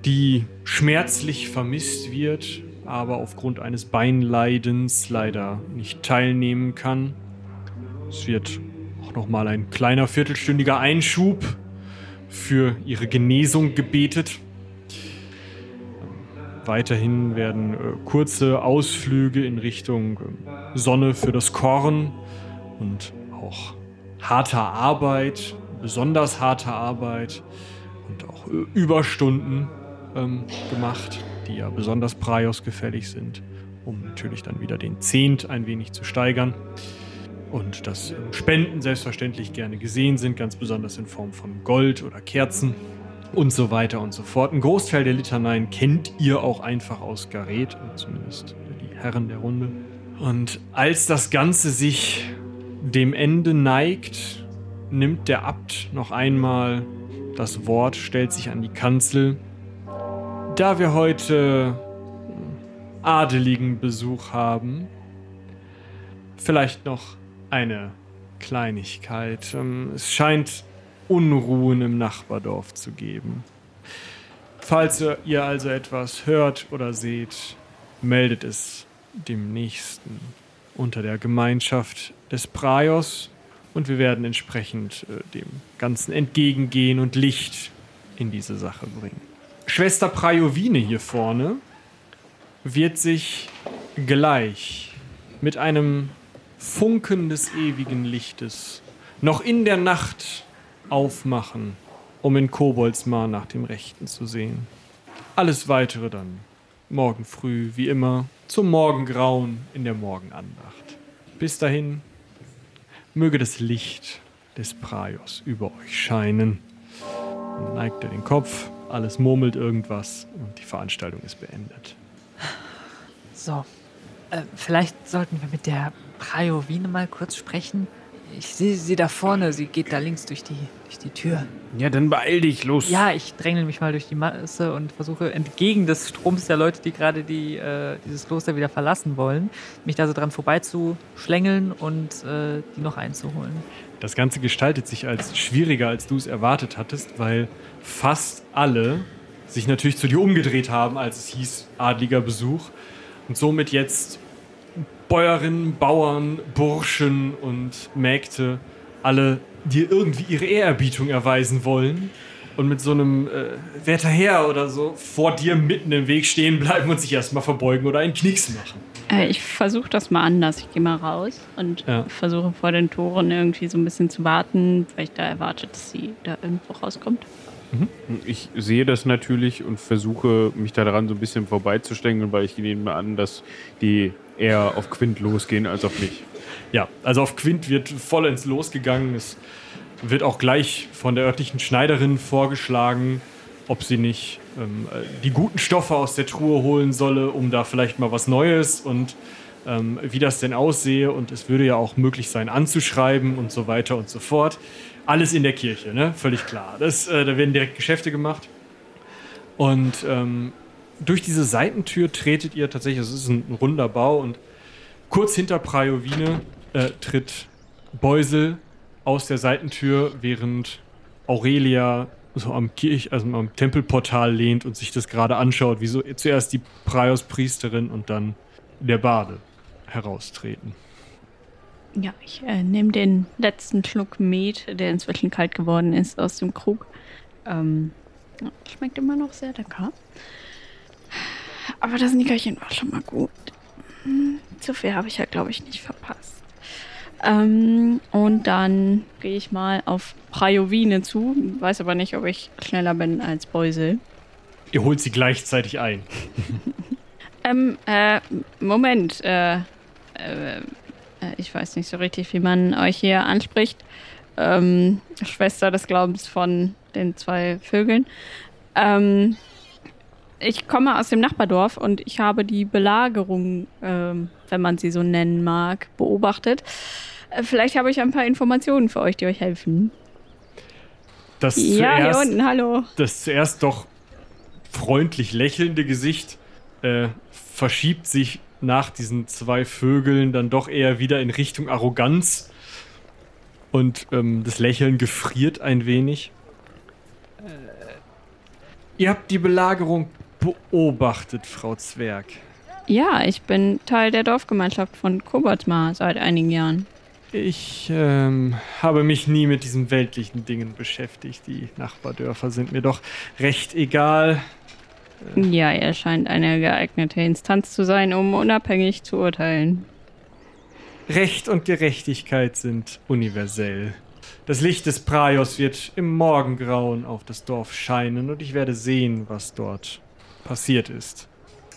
die schmerzlich vermisst wird, aber aufgrund eines Beinleidens leider nicht teilnehmen kann. Es wird auch nochmal ein kleiner viertelstündiger Einschub für ihre Genesung gebetet. Weiterhin werden äh, kurze Ausflüge in Richtung äh, Sonne für das Korn und auch harter Arbeit, besonders harter Arbeit und auch Überstunden ähm, gemacht, die ja besonders Praios gefällig sind, um natürlich dann wieder den Zehnt ein wenig zu steigern. Und dass ähm, Spenden selbstverständlich gerne gesehen sind, ganz besonders in Form von Gold oder Kerzen und so weiter und so fort. Ein Großteil der Litaneien kennt ihr auch einfach aus Gareth, zumindest die Herren der Runde. Und als das Ganze sich dem Ende neigt, nimmt der Abt noch einmal das Wort, stellt sich an die Kanzel. Da wir heute adeligen Besuch haben, vielleicht noch eine Kleinigkeit. Ähm, Es scheint Unruhen im Nachbardorf zu geben. Falls ihr also etwas hört oder seht, meldet es dem Nächsten unter der Gemeinschaft des Praios und wir werden entsprechend äh, dem Ganzen entgegengehen und Licht in diese Sache bringen. Schwester Praiovine hier vorne wird sich gleich mit einem Funken des ewigen Lichtes noch in der Nacht aufmachen, um in Koboldsmar nach dem Rechten zu sehen. Alles weitere dann morgen früh, wie immer, zum Morgengrauen in der Morgenandacht. Bis dahin, möge das Licht des Praios über euch scheinen. Dann neigt er den Kopf, alles murmelt irgendwas und die Veranstaltung ist beendet. So. Äh, vielleicht sollten wir mit der Prajovine mal kurz sprechen. Ich sehe sie da vorne. Sie geht da links durch die, durch die Tür. Ja, dann beeil dich, los. Ja, ich drängel mich mal durch die Masse und versuche entgegen des Stroms der Leute, die gerade die, äh, dieses Kloster wieder verlassen wollen, mich da so dran vorbeizuschlängeln und äh, die noch einzuholen. Das Ganze gestaltet sich als schwieriger, als du es erwartet hattest, weil fast alle sich natürlich zu dir umgedreht haben, als es hieß adliger Besuch und somit jetzt Bäuerinnen, Bauern, Burschen und Mägde alle dir irgendwie ihre Ehrerbietung erweisen wollen und mit so einem äh, werter Herr oder so vor dir mitten im Weg stehen bleiben und sich erstmal verbeugen oder einen Knicks machen. Äh, ich versuche das mal anders. Ich gehe mal raus und Ja. versuche vor den Toren irgendwie so ein bisschen zu warten, weil ich da erwarte, dass sie da irgendwo rauskommt. Ich sehe das natürlich und versuche mich daran so ein bisschen vorbeizustängeln, weil ich nehme an, dass die eher auf Quint losgehen als auf mich. Ja, also auf Quint wird vollends losgegangen. Es wird auch gleich von der örtlichen Schneiderin vorgeschlagen, ob sie nicht ähm, äh, die guten Stoffe aus der Truhe holen solle, um da vielleicht mal was Neues und ähm, wie das denn aussehe. Und es würde ja auch möglich sein, anzuschreiben und so weiter und so fort. Alles in der Kirche, ne? Völlig klar. Das, äh, da werden direkt Geschäfte gemacht. Und ähm, durch diese Seitentür tretet ihr tatsächlich, es ist ein, runder Bau und kurz hinter Prajovine äh, tritt Beusel aus der Seitentür, während Aurelia so am Kirch, also am Tempelportal lehnt und sich das gerade anschaut, wie so zuerst die Praios-Priesterin und dann der Bade heraustreten. Ja, ich äh, nehme den letzten Schluck Met, der inzwischen kalt geworden ist, aus dem Krug. Ähm, schmeckt immer noch sehr lecker. Aber das Nickerchen war schon mal gut. Hm, Zu viel habe ich ja, glaube ich, nicht verpasst. Ähm, und dann gehe ich mal auf Prajovine zu. Weiß aber nicht, ob ich schneller bin als Beusel. Ihr holt sie gleichzeitig ein. Ähm, äh, Moment, äh, äh, äh, ich weiß nicht so richtig, wie man euch hier anspricht. Ähm, Schwester des Glaubens von den zwei Vögeln. Ähm, ich komme aus dem Nachbardorf und ich habe die Belagerung, ähm, wenn man sie so nennen mag, beobachtet. Äh, vielleicht habe ich ein paar Informationen für euch, die euch helfen. Das Ja, hier zuerst, unten, hallo. das zuerst doch freundlich lächelnde Gesicht äh, verschiebt sich nach diesen zwei Vögeln dann doch eher wieder in Richtung Arroganz. Und ähm, das Lächeln gefriert ein wenig. Äh, ihr habt die Belagerung beobachtet, Frau Zwerg. Ja, ich bin Teil der Dorfgemeinschaft von Koboldmar seit einigen Jahren. Ich ähm, habe mich nie mit diesen weltlichen Dingen beschäftigt. Die Nachbardörfer sind mir doch recht egal. Ja, er scheint eine geeignete Instanz zu sein, um unabhängig zu urteilen. Recht und Gerechtigkeit sind universell. Das Licht des Praios wird im Morgengrauen auf das Dorf scheinen und ich werde sehen, was dort passiert ist.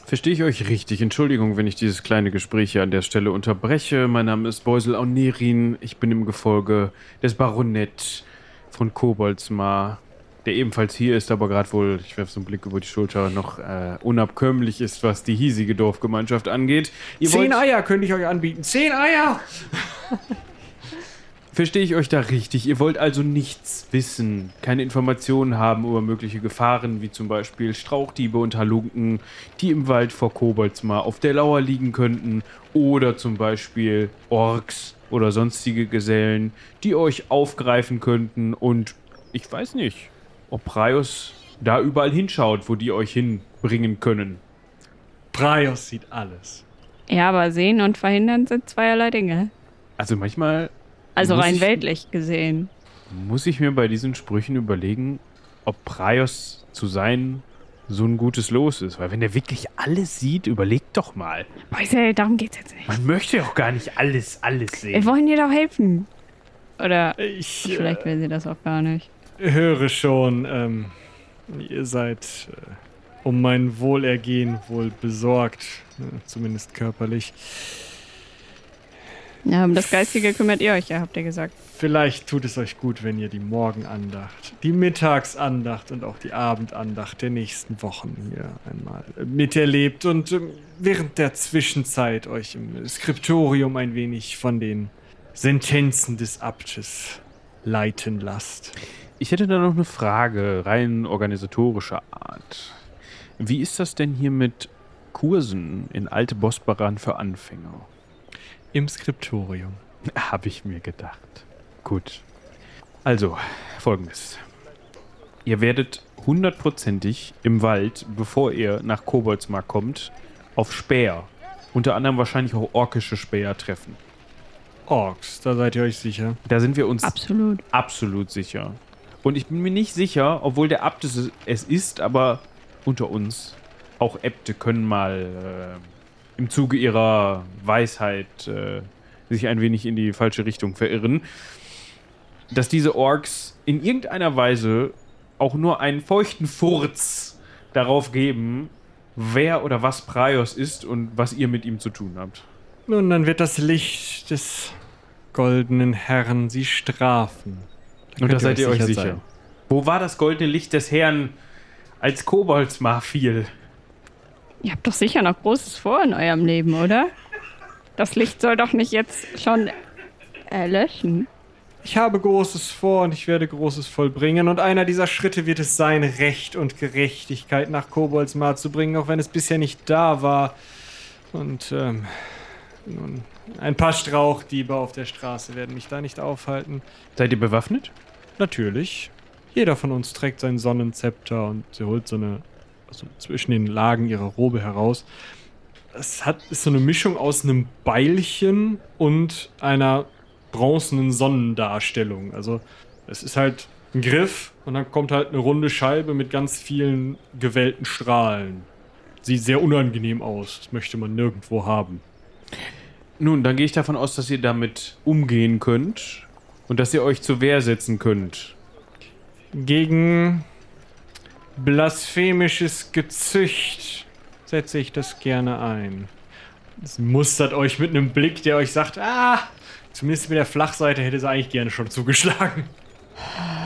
Verstehe ich euch richtig? Entschuldigung, wenn ich dieses kleine Gespräch hier an der Stelle unterbreche. Mein Name ist Beusel Aunerin. Ich bin im Gefolge des Baronett von Koboldsmar, der ebenfalls hier ist, aber gerade wohl, ich werfe so einen Blick über die Schulter, noch äh, unabkömmlich ist, was die hiesige Dorfgemeinschaft angeht. Ihr Zehn wollt- Eier könnte ich euch anbieten. Zehn Eier! Verstehe ich euch da richtig? Ihr wollt also nichts wissen, keine Informationen haben über mögliche Gefahren, wie zum Beispiel Strauchdiebe und Halunken, die im Wald vor Koboldsmar auf der Lauer liegen könnten, oder zum Beispiel Orks oder sonstige Gesellen, die euch aufgreifen könnten und ich weiß nicht, ob Praios da überall hinschaut, wo die euch hinbringen können. Praios sieht alles. Ja, aber sehen und verhindern sind zweierlei Dinge. Also manchmal Also Muss rein ich- weltlich gesehen. muss ich mir bei diesen Sprüchen überlegen, ob Praios zu sein so ein gutes Los ist. Weil wenn er wirklich alles sieht, überlegt doch mal. Beusel, darum geht's jetzt nicht. Man möchte doch gar nicht alles, alles Wir sehen. wollen dir doch helfen. Oder Ich äh, vielleicht will sie das auch gar nicht. höre schon, ähm, ihr seid äh, um mein Wohlergehen wohl besorgt, äh, zumindest körperlich. Ja, um das Geistige kümmert ihr euch ja, habt ihr gesagt. Vielleicht tut es euch gut, wenn ihr die Morgenandacht, die Mittagsandacht und auch die Abendandacht der nächsten Wochen hier einmal miterlebt und ähm, während der Zwischenzeit euch im Skriptorium ein wenig von den Sentenzen des Abtes leiten lasst. Ich hätte da noch eine Frage, rein organisatorischer Art. Wie ist das denn hier mit Kursen in alte Bossbaran für Anfänger? Im Skriptorium. Habe ich mir gedacht. Gut. Also, folgendes. Ihr werdet hundertprozentig im Wald, bevor ihr nach Koboldsmark kommt, auf Späher, unter anderem wahrscheinlich auch orkische Späher treffen. Orks, da seid ihr euch sicher. Da sind wir uns Absolut. absolut sicher. Und ich bin mir nicht sicher, obwohl der Abt es, es ist, aber unter uns, auch Äbte können mal äh, im Zuge ihrer Weisheit äh, sich ein wenig in die falsche Richtung verirren, dass diese Orks in irgendeiner Weise auch nur einen feuchten Furz darauf geben, wer oder was Praios ist und was ihr mit ihm zu tun habt. Nun, dann wird das Licht des goldenen Herrn sie strafen. Da Und da seid ihr euch sicher. sein. Wo war das goldene Licht des Herrn, als Koboldsmar fiel? Ihr habt doch sicher noch Großes vor in eurem Leben, oder? Das Licht soll doch nicht jetzt schon erlöschen. Ich habe Großes vor und ich werde Großes vollbringen. Und einer dieser Schritte wird es sein, Recht und Gerechtigkeit nach Koboldsmar zu bringen, auch wenn es bisher nicht da war. Und ähm, nun, ein paar Strauchdiebe auf der Straße werden mich da nicht aufhalten. Seid ihr bewaffnet? Natürlich. Jeder von uns trägt sein Sonnenzepter und sie holt so eine, also zwischen den Lagen ihrer Robe heraus. Es hat, ist so eine Mischung aus einem Beilchen und einer bronzenen Sonnendarstellung. Also es ist halt ein Griff und dann kommt halt eine runde Scheibe mit ganz vielen gewellten Strahlen. Sieht sehr unangenehm aus. Das möchte man nirgendwo haben. Nun, dann gehe ich davon aus, dass ihr damit umgehen könnt und dass ihr euch zur Wehr setzen könnt. Gegen blasphemisches Gezücht setze ich das gerne ein. Es mustert euch mit einem Blick, der euch sagt, ah, zumindest mit der Flachseite hätte sie eigentlich gerne schon zugeschlagen.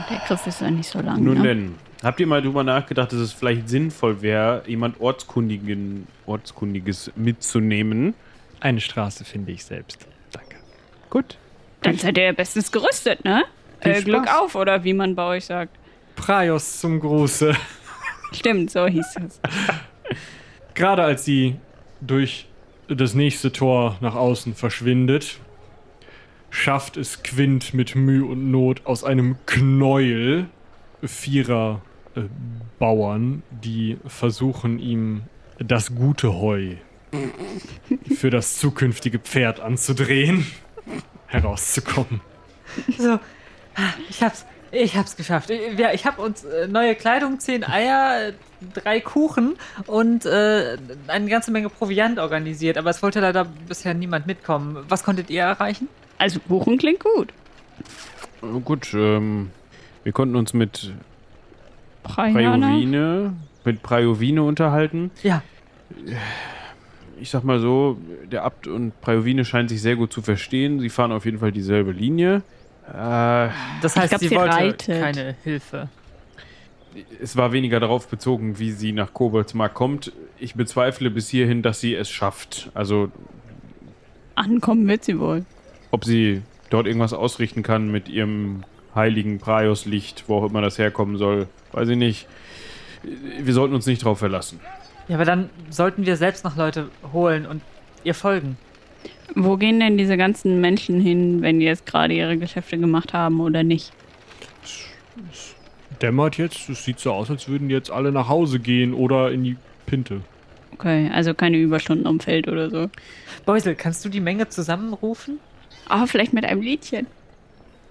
Der Griff ist ja nicht so lang. Nun ne? denn, habt ihr mal drüber nachgedacht, dass es vielleicht sinnvoll wäre, jemand Ortskundigen, Ortskundiges mitzunehmen? Eine Straße finde ich selbst. Danke. Gut. Dann seid ihr ja bestens gerüstet, ne? Äh, Glück auf, oder wie man bei euch sagt. Praios zum Gruße. Stimmt, so hieß es. Gerade als sie durch das nächste Tor nach außen verschwindet, schafft es Quint mit Mühe und Not aus einem Knäuel vierer äh, Bauern, die versuchen ihm das gute Heu für das zukünftige Pferd anzudrehen, herauszukommen. So, ich hab's, ich hab's geschafft. Ich, ja, ich hab uns äh, neue Kleidung, zehn Eier, drei Kuchen und äh, eine ganze Menge Proviant organisiert. Aber es wollte leider bisher niemand mitkommen. Was konntet ihr erreichen? Also Buchen klingt gut. Äh, Gut, ähm, wir konnten uns mit. Prajovine, mit Prajovine unterhalten. Ja, Ich sag mal so, der Abt und Prajovine scheinen sich sehr gut zu verstehen. Sie fahren auf jeden Fall dieselbe Linie. Äh, das heißt, glaub, sie sie wollte reitet. keine Hilfe. es war weniger darauf bezogen, wie sie nach Koboldsmark kommt. Ich bezweifle bis hierhin, dass sie es schafft. Also, Ankommen wird sie wohl. ob sie dort irgendwas ausrichten kann mit ihrem heiligen Praios-Licht, wo auch immer das herkommen soll, weiß ich nicht. Wir sollten uns nicht drauf verlassen. Ja, aber dann sollten wir selbst noch Leute holen und ihr folgen. Wo gehen denn diese ganzen Menschen hin, wenn die jetzt gerade ihre Geschäfte gemacht haben oder nicht? Dämmert jetzt, es sieht so aus, als würden die jetzt alle nach Hause gehen oder in die Pinte. Okay, also keine Überstunden am Feld oder so. Beusel, kannst du die Menge zusammenrufen? Aber vielleicht mit einem Liedchen.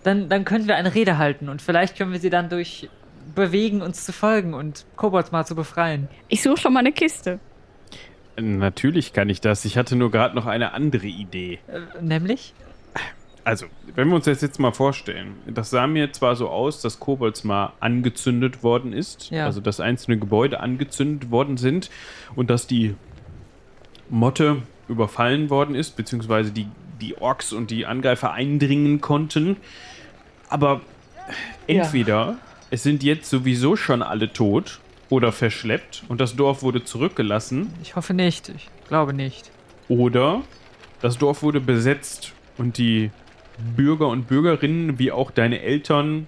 Dann, dann können wir eine Rede halten und vielleicht können wir sie dann durch bewegen, uns zu folgen und Kobolds mal zu befreien. Ich suche schon mal eine Kiste. Natürlich kann ich das. Ich hatte nur gerade noch eine andere Idee. Äh, nämlich? Also, wenn wir uns das jetzt mal vorstellen, das sah mir zwar so aus, dass Kobolds mal angezündet worden ist, Ja. also dass einzelne Gebäude angezündet worden sind und dass die Motte überfallen worden ist, beziehungsweise die, die Orks und die Angreifer eindringen konnten. Aber entweder es sind jetzt sowieso schon alle tot oder verschleppt und das Dorf wurde zurückgelassen Ich hoffe nicht. Ich glaube nicht. oder das Dorf wurde besetzt und die Bürger und Bürgerinnen wie auch deine Eltern,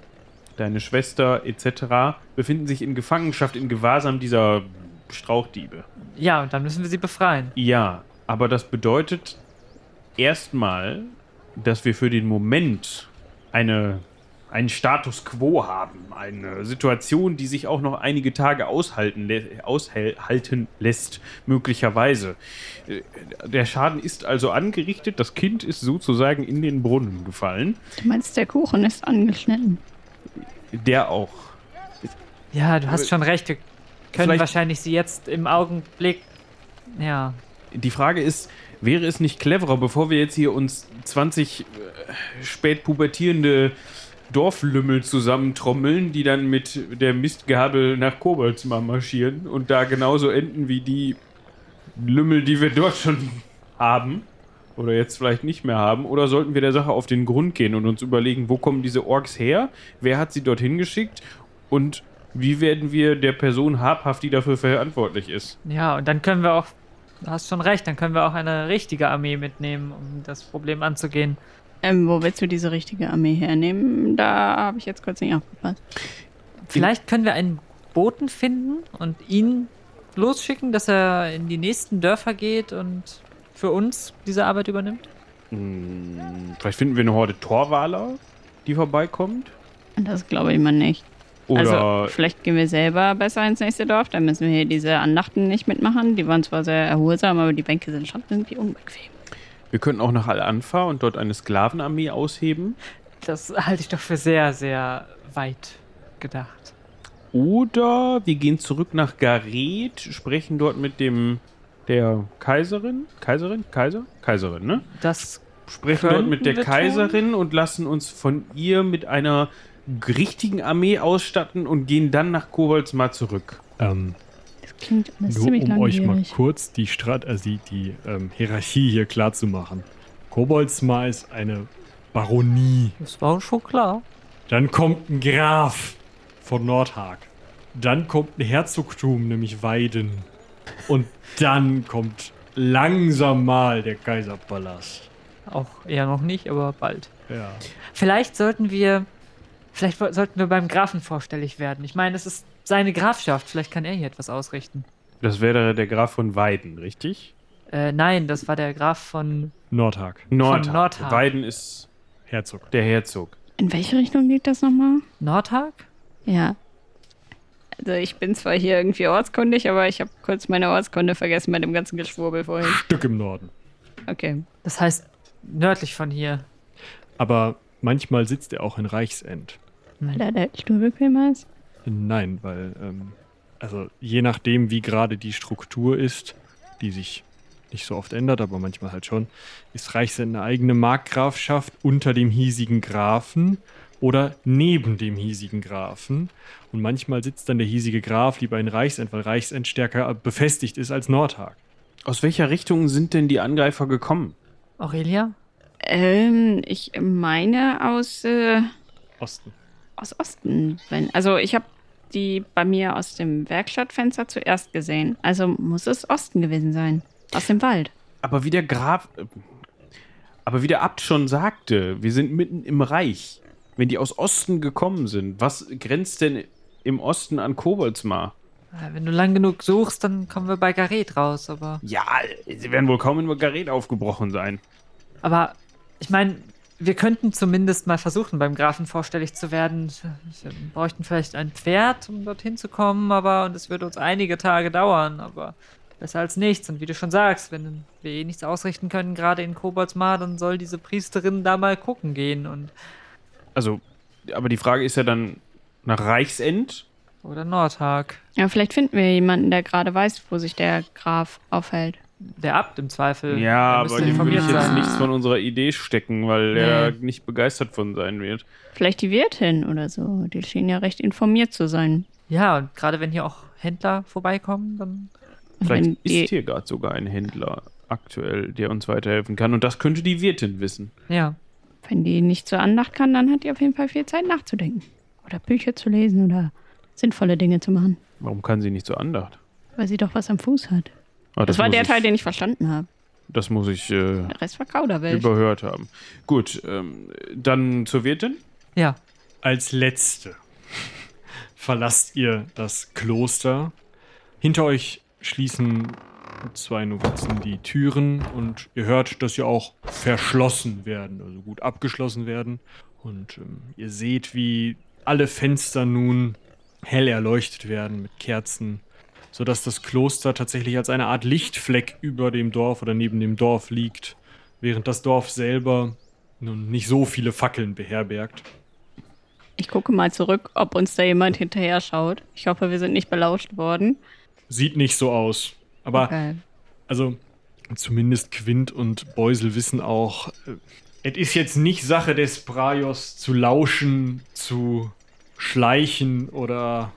deine Schwester etc. befinden sich in Gefangenschaft, in Gewahrsam dieser Strauchdiebe. Ja, und dann müssen wir sie befreien. Ja, aber das bedeutet erstmal, dass wir für den Moment eine, einen Status quo haben. Eine Situation, die sich auch noch einige Tage aushalten, lä- aushalten lässt, möglicherweise. Äh, Der Schaden ist also angerichtet, das Kind ist sozusagen in den Brunnen gefallen. Du meinst, der Kuchen ist angeschnitten. Der auch. Ja, du hast schon recht. Wir können Vielleicht- wahrscheinlich sie jetzt im Augenblick. Ja. Die Frage ist, wäre es nicht cleverer, bevor wir jetzt hier uns 20 äh, spät pubertierende Dorflümmel zusammentrommeln, die dann mit der Mistgabel nach Koboldsmar marschieren und da genauso enden wie die Lümmel, die wir dort schon haben oder jetzt vielleicht nicht mehr haben? Oder sollten wir der Sache auf den Grund gehen und uns überlegen, wo kommen diese Orks her? Wer hat sie dorthin geschickt? Und wie werden wir der Person habhaft, die dafür verantwortlich ist? Ja, und dann können wir auch. Du hast schon recht, dann können wir auch eine richtige Armee mitnehmen, um das Problem anzugehen. Ähm, wo willst du diese richtige Armee hernehmen? Da habe ich jetzt kurz nicht aufgepasst. Vielleicht können wir einen Boten finden und ihn losschicken, dass er in die nächsten Dörfer geht und für uns diese Arbeit übernimmt. Hm, Vielleicht finden wir eine Horde Torwaler, die vorbeikommt. Das glaube ich mal nicht. Oder Also, vielleicht gehen wir selber besser ins nächste Dorf. Dann müssen wir hier diese Andachten nicht mitmachen. Die waren zwar sehr erholsam, aber die Bänke sind schon irgendwie unbequem. Wir könnten auch nach Al-Anfa und dort eine Sklavenarmee ausheben. Das halte ich doch für sehr, sehr weit gedacht. Oder wir gehen zurück nach Gareth, sprechen dort mit dem der Kaiserin. Kaiserin? Kaiser? Kaiserin, ne? Das Sprechen dort mit der wir tun. Kaiserin und lassen uns von ihr mit einer richtigen Armee ausstatten und gehen dann nach Koboldsmar zurück. Ähm, klingt alles nur ziemlich um euch mal langwierig. kurz die, Strat also die, die ähm, Hierarchie hier klar zu machen. Koboldsmar ist eine Baronie. das war schon klar. Dann kommt ein Graf von Nordhag. Dann kommt ein Herzogtum, nämlich Weiden. Und dann kommt langsam mal der Kaiserpalast. Auch eher noch nicht, aber bald. Ja. Vielleicht sollten wir. Vielleicht sollten wir beim Grafen vorstellig werden. Ich meine, es ist seine Grafschaft. Vielleicht kann er hier etwas ausrichten. Das wäre der Graf von Weiden, richtig? Äh, nein, das war der Graf von. Nordhag, Nordhag. Nordhag. Weiden ist Herzog. der Herzog. In welche Richtung liegt das nochmal? Nordhag? Ja. Also ich bin zwar hier irgendwie ortskundig, aber ich habe kurz meine Ortskunde vergessen bei dem ganzen Geschwurbel vorhin. Stück im Norden. Okay. Das heißt nördlich von hier. Aber manchmal sitzt er auch in Reichsend. Weil da der Stuhl bequemer ist. Nein, weil, ähm, also je nachdem, wie gerade die Struktur ist, die sich nicht so oft ändert, aber manchmal halt schon, ist Reichsend eine eigene Markgrafschaft unter dem hiesigen Grafen oder neben dem hiesigen Grafen. Und manchmal sitzt dann der hiesige Graf lieber in Reichsend, weil Reichsend stärker befestigt ist als Nordhag. Aus welcher Richtung sind denn die Angreifer gekommen? Aurelia? Ähm, ich meine aus, äh, Osten. aus Osten. Wenn, also ich habe die bei mir aus dem Werkstattfenster zuerst gesehen. Also muss es Osten gewesen sein. Aus dem Wald. Aber wie der Graf. Aber wie der Abt schon sagte, wir sind mitten im Reich. Wenn die aus Osten gekommen sind, was grenzt denn im Osten an Koboldsmar? Wenn du lang genug suchst, dann kommen wir bei Gareth raus, aber. Ja, sie werden wohl kaum in Margaret aufgebrochen sein. Aber ich meine, wir könnten zumindest mal versuchen, beim Grafen vorstellig zu werden. Wir bräuchten vielleicht ein Pferd, um dorthin zu kommen, aber und es würde uns einige Tage dauern, aber besser als nichts. Und wie du schon sagst, wenn wir eh nichts ausrichten können, gerade in Koboldsmar, dann soll diese Priesterin da mal gucken gehen und Also, aber die Frage ist ja dann nach Reichsend. oder Nordhag. Ja, vielleicht finden wir jemanden, der gerade weiß, wo sich der Graf aufhält. Der Abt im Zweifel. Ja, aber dem würde ich jetzt sein. nichts von unserer Idee stecken, weil er Nee. nicht begeistert von sein wird. Vielleicht die Wirtin oder so. Die schien ja recht informiert zu sein. Ja, und gerade wenn hier auch Händler vorbeikommen, dann. Vielleicht ist hier gerade sogar ein Händler aktuell, der uns weiterhelfen kann. Und das könnte die Wirtin wissen. Ja. wenn die nicht zur Andacht kann, dann hat die auf jeden Fall viel Zeit nachzudenken. Oder Bücher zu lesen oder sinnvolle Dinge zu machen. Warum kann sie nicht zur Andacht? Weil sie doch was am Fuß hat. Ah, Das, war muss der ich- Teil, den ich verstanden habe. das muss ich äh, Der Rest war Kauderwelsch. überhört haben. Gut, ähm, dann zur Wirtin. Ja. Als letzte verlasst ihr das Kloster. Hinter euch schließen zwei Novizen die Türen und ihr hört, dass sie auch verschlossen werden, also gut abgeschlossen werden. Und ähm, ihr seht, wie alle Fenster nun hell erleuchtet werden mit Kerzen, sodass das Kloster tatsächlich als eine Art Lichtfleck über dem Dorf oder neben dem Dorf liegt, während das Dorf selber nun nicht so viele Fackeln beherbergt. Ich gucke mal zurück, ob uns da jemand hinterher schaut. Ich hoffe, wir sind nicht belauscht worden. Sieht nicht so aus. Aber Okay. also zumindest Quint und Beusel wissen auch, äh, es ist jetzt nicht Sache des Braios zu lauschen, zu schleichen oder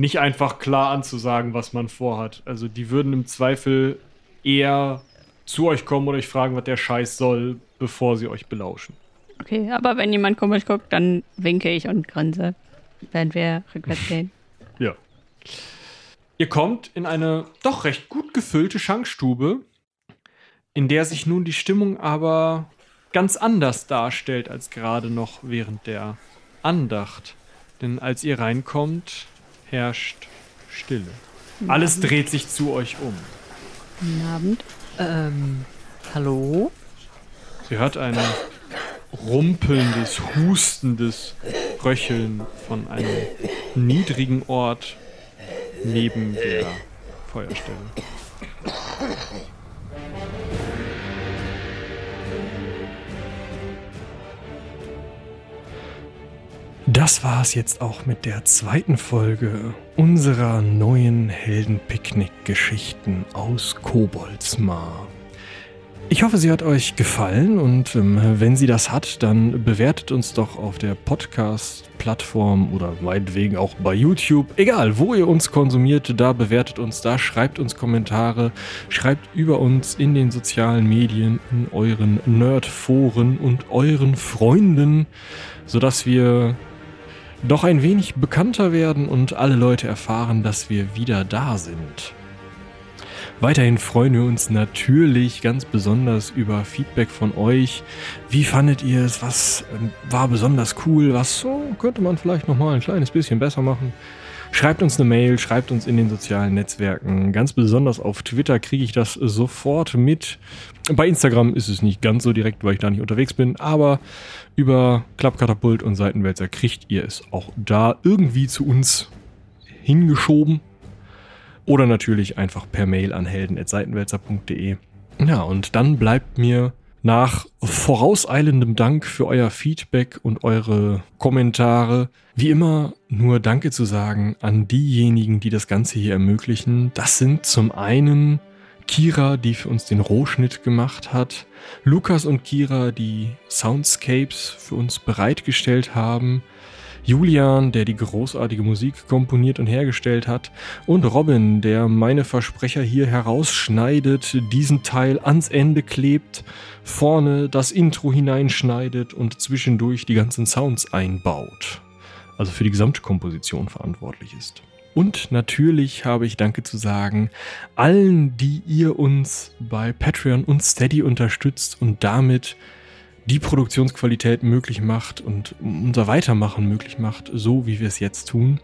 nicht einfach klar anzusagen, was man vorhat. Also die würden im Zweifel eher zu euch kommen und euch fragen, was der Scheiß soll, bevor sie euch belauschen. Okay, aber wenn jemand komisch guckt, dann winke ich und grinse, während wir rückwärts gehen. Ja. Ihr kommt in eine doch recht gut gefüllte Schankstube, in der sich nun die Stimmung aber ganz anders darstellt als gerade noch während der Andacht. Denn als ihr reinkommt, herrscht Stille. Alles dreht sich zu euch um. Guten Abend. Ähm, hallo? Ihr hört ein rumpelndes, hustendes Röcheln von einem niedrigen Ort neben der Feuerstelle. Das war es jetzt auch mit der zweiten Folge unserer neuen Heldenpicknick-Geschichten aus Koboldsmar. Ich hoffe, sie hat euch gefallen und ähm, wenn sie das hat, dann bewertet uns doch auf der Podcast-Plattform oder meinetwegen auch bei YouTube. Egal, wo ihr uns konsumiert, da bewertet uns, da schreibt uns Kommentare, schreibt über uns in den sozialen Medien, in euren Nerdforen und euren Freunden, sodass wir doch ein wenig bekannter werden und alle Leute erfahren, dass wir wieder da sind. Weiterhin freuen wir uns natürlich ganz besonders über Feedback von euch. Wie fandet ihr es? Was ähm, war besonders cool? Was so, könnte man vielleicht nochmal ein kleines bisschen besser machen? Schreibt uns eine Mail, schreibt uns in den sozialen Netzwerken. Ganz besonders auf Twitter kriege ich das sofort mit. Bei Instagram ist es nicht ganz so direkt, weil ich da nicht unterwegs bin, aber über Klappkatapult und Seitenwälzer kriegt ihr es auch da irgendwie zu uns hingeschoben. Oder natürlich einfach per Mail an helden.seitenwälzer.de. Ja, und dann bleibt mir nach vorauseilendem Dank für euer Feedback und eure Kommentare wie immer nur Danke zu sagen an diejenigen, die das Ganze hier ermöglichen. Das sind zum einen Kira, die für uns den Rohschnitt gemacht hat, Lukas und Kira, die Soundscapes für uns bereitgestellt haben, Julian, der die großartige Musik komponiert und hergestellt hat, und Robin, der meine Versprecher hier herausschneidet, diesen Teil ans Ende klebt, vorne das Intro hineinschneidet und zwischendurch die ganzen Sounds einbaut. Also für die Gesamtkomposition verantwortlich ist. Und natürlich habe ich Danke zu sagen allen, die ihr uns bei Patreon und Steady unterstützt und damit die Produktionsqualität möglich macht und unser Weitermachen möglich macht, so wie wir es jetzt tun.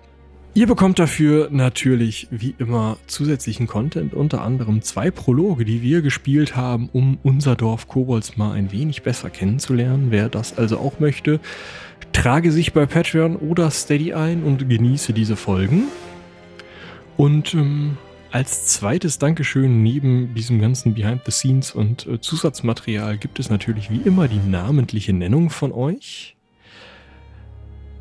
Ihr bekommt dafür natürlich wie immer zusätzlichen Content, unter anderem zwei Prologe, die wir gespielt haben, um unser Dorf Kobolds mal ein wenig besser kennenzulernen. Wer das also auch möchte, trage sich bei Patreon oder Steady ein und genieße diese Folgen. Und ähm, als zweites Dankeschön neben diesem ganzen Behind the Scenes und äh, Zusatzmaterial gibt es natürlich wie immer die namentliche Nennung von euch,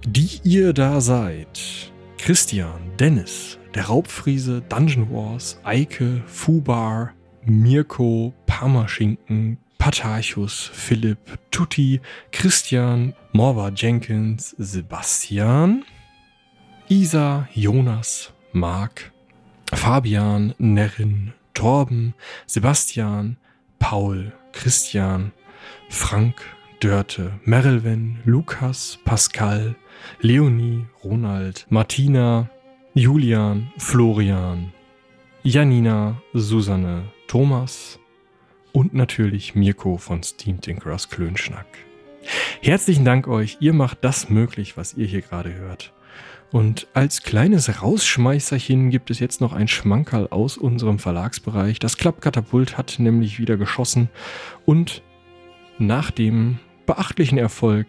die ihr da seid. Christian, Dennis, der Raubfriese, Dungeon Wars, Eike, Fubar, Mirko, Parmaschinken, Patarchus, Philipp, Tutti, Christian, Morva Jenkins, Sebastian, Isa, Jonas, Marc, Fabian, Nerin, Torben, Sebastian, Paul, Christian, Frank, Dörte, Merelven, Lukas, Pascal, Leonie, Ronald, Martina, Julian, Florian, Janina, Susanne, Thomas und natürlich Mirko von Steam Tinkerers Klönschnack. Herzlichen Dank euch, ihr macht das möglich, was ihr hier gerade hört. Und als kleines Rausschmeißerchen gibt es jetzt noch ein Schmankerl aus unserem Verlagsbereich. Das Klappkatapult hat nämlich wieder geschossen und nach dem beachtlichen Erfolg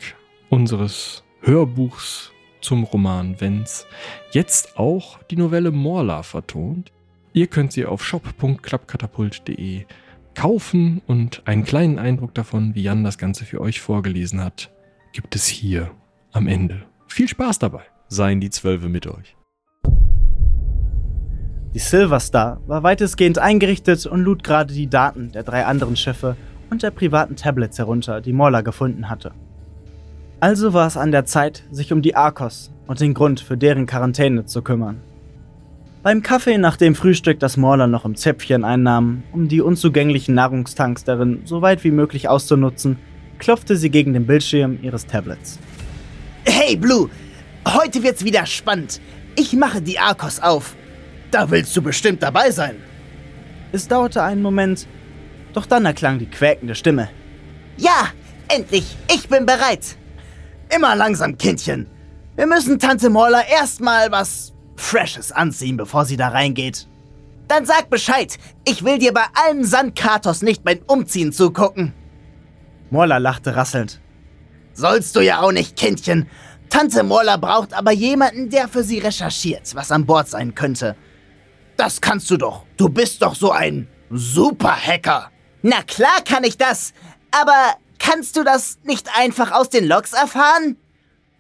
unseres Hörbuchs zum Roman Wenz jetzt auch die Novelle Morla vertont. Ihr könnt sie auf shop.klappkatapult.de kaufen und einen kleinen Eindruck davon, wie Jan das Ganze für euch vorgelesen hat, gibt es hier am Ende. Viel Spaß dabei! Seien die Zwölfe mit euch. Die Silver Star war weitestgehend eingerichtet und lud gerade die Daten der drei anderen Schiffe und der privaten Tablets herunter, die Morla gefunden hatte. Also war es an der Zeit, sich um die Arkos und den Grund für deren Quarantäne zu kümmern. Beim Kaffee nach dem Frühstück, das Morla noch im Zäpfchen einnahm, um die unzugänglichen Nahrungstanks darin so weit wie möglich auszunutzen, klopfte sie gegen den Bildschirm ihres Tablets. Hey Blue, heute wird's wieder spannend. Ich mache die Arkos auf. Da willst du bestimmt dabei sein. Es dauerte einen Moment, doch dann erklang die quäkende Stimme. Ja, endlich, ich bin bereit. Immer langsam, Kindchen. Wir müssen Tante Morla erstmal was Freshes anziehen, bevor sie da reingeht. Dann sag Bescheid. Ich will dir bei allen Sandkatos nicht beim Umziehen zugucken. Morla lachte rasselnd. Sollst du ja auch nicht, Kindchen. Tante Morla braucht aber jemanden, der für sie recherchiert, was an Bord sein könnte. Das kannst du doch. Du bist doch so ein Super-Hacker. Na klar kann ich das. Aber kannst du das nicht einfach aus den Logs erfahren?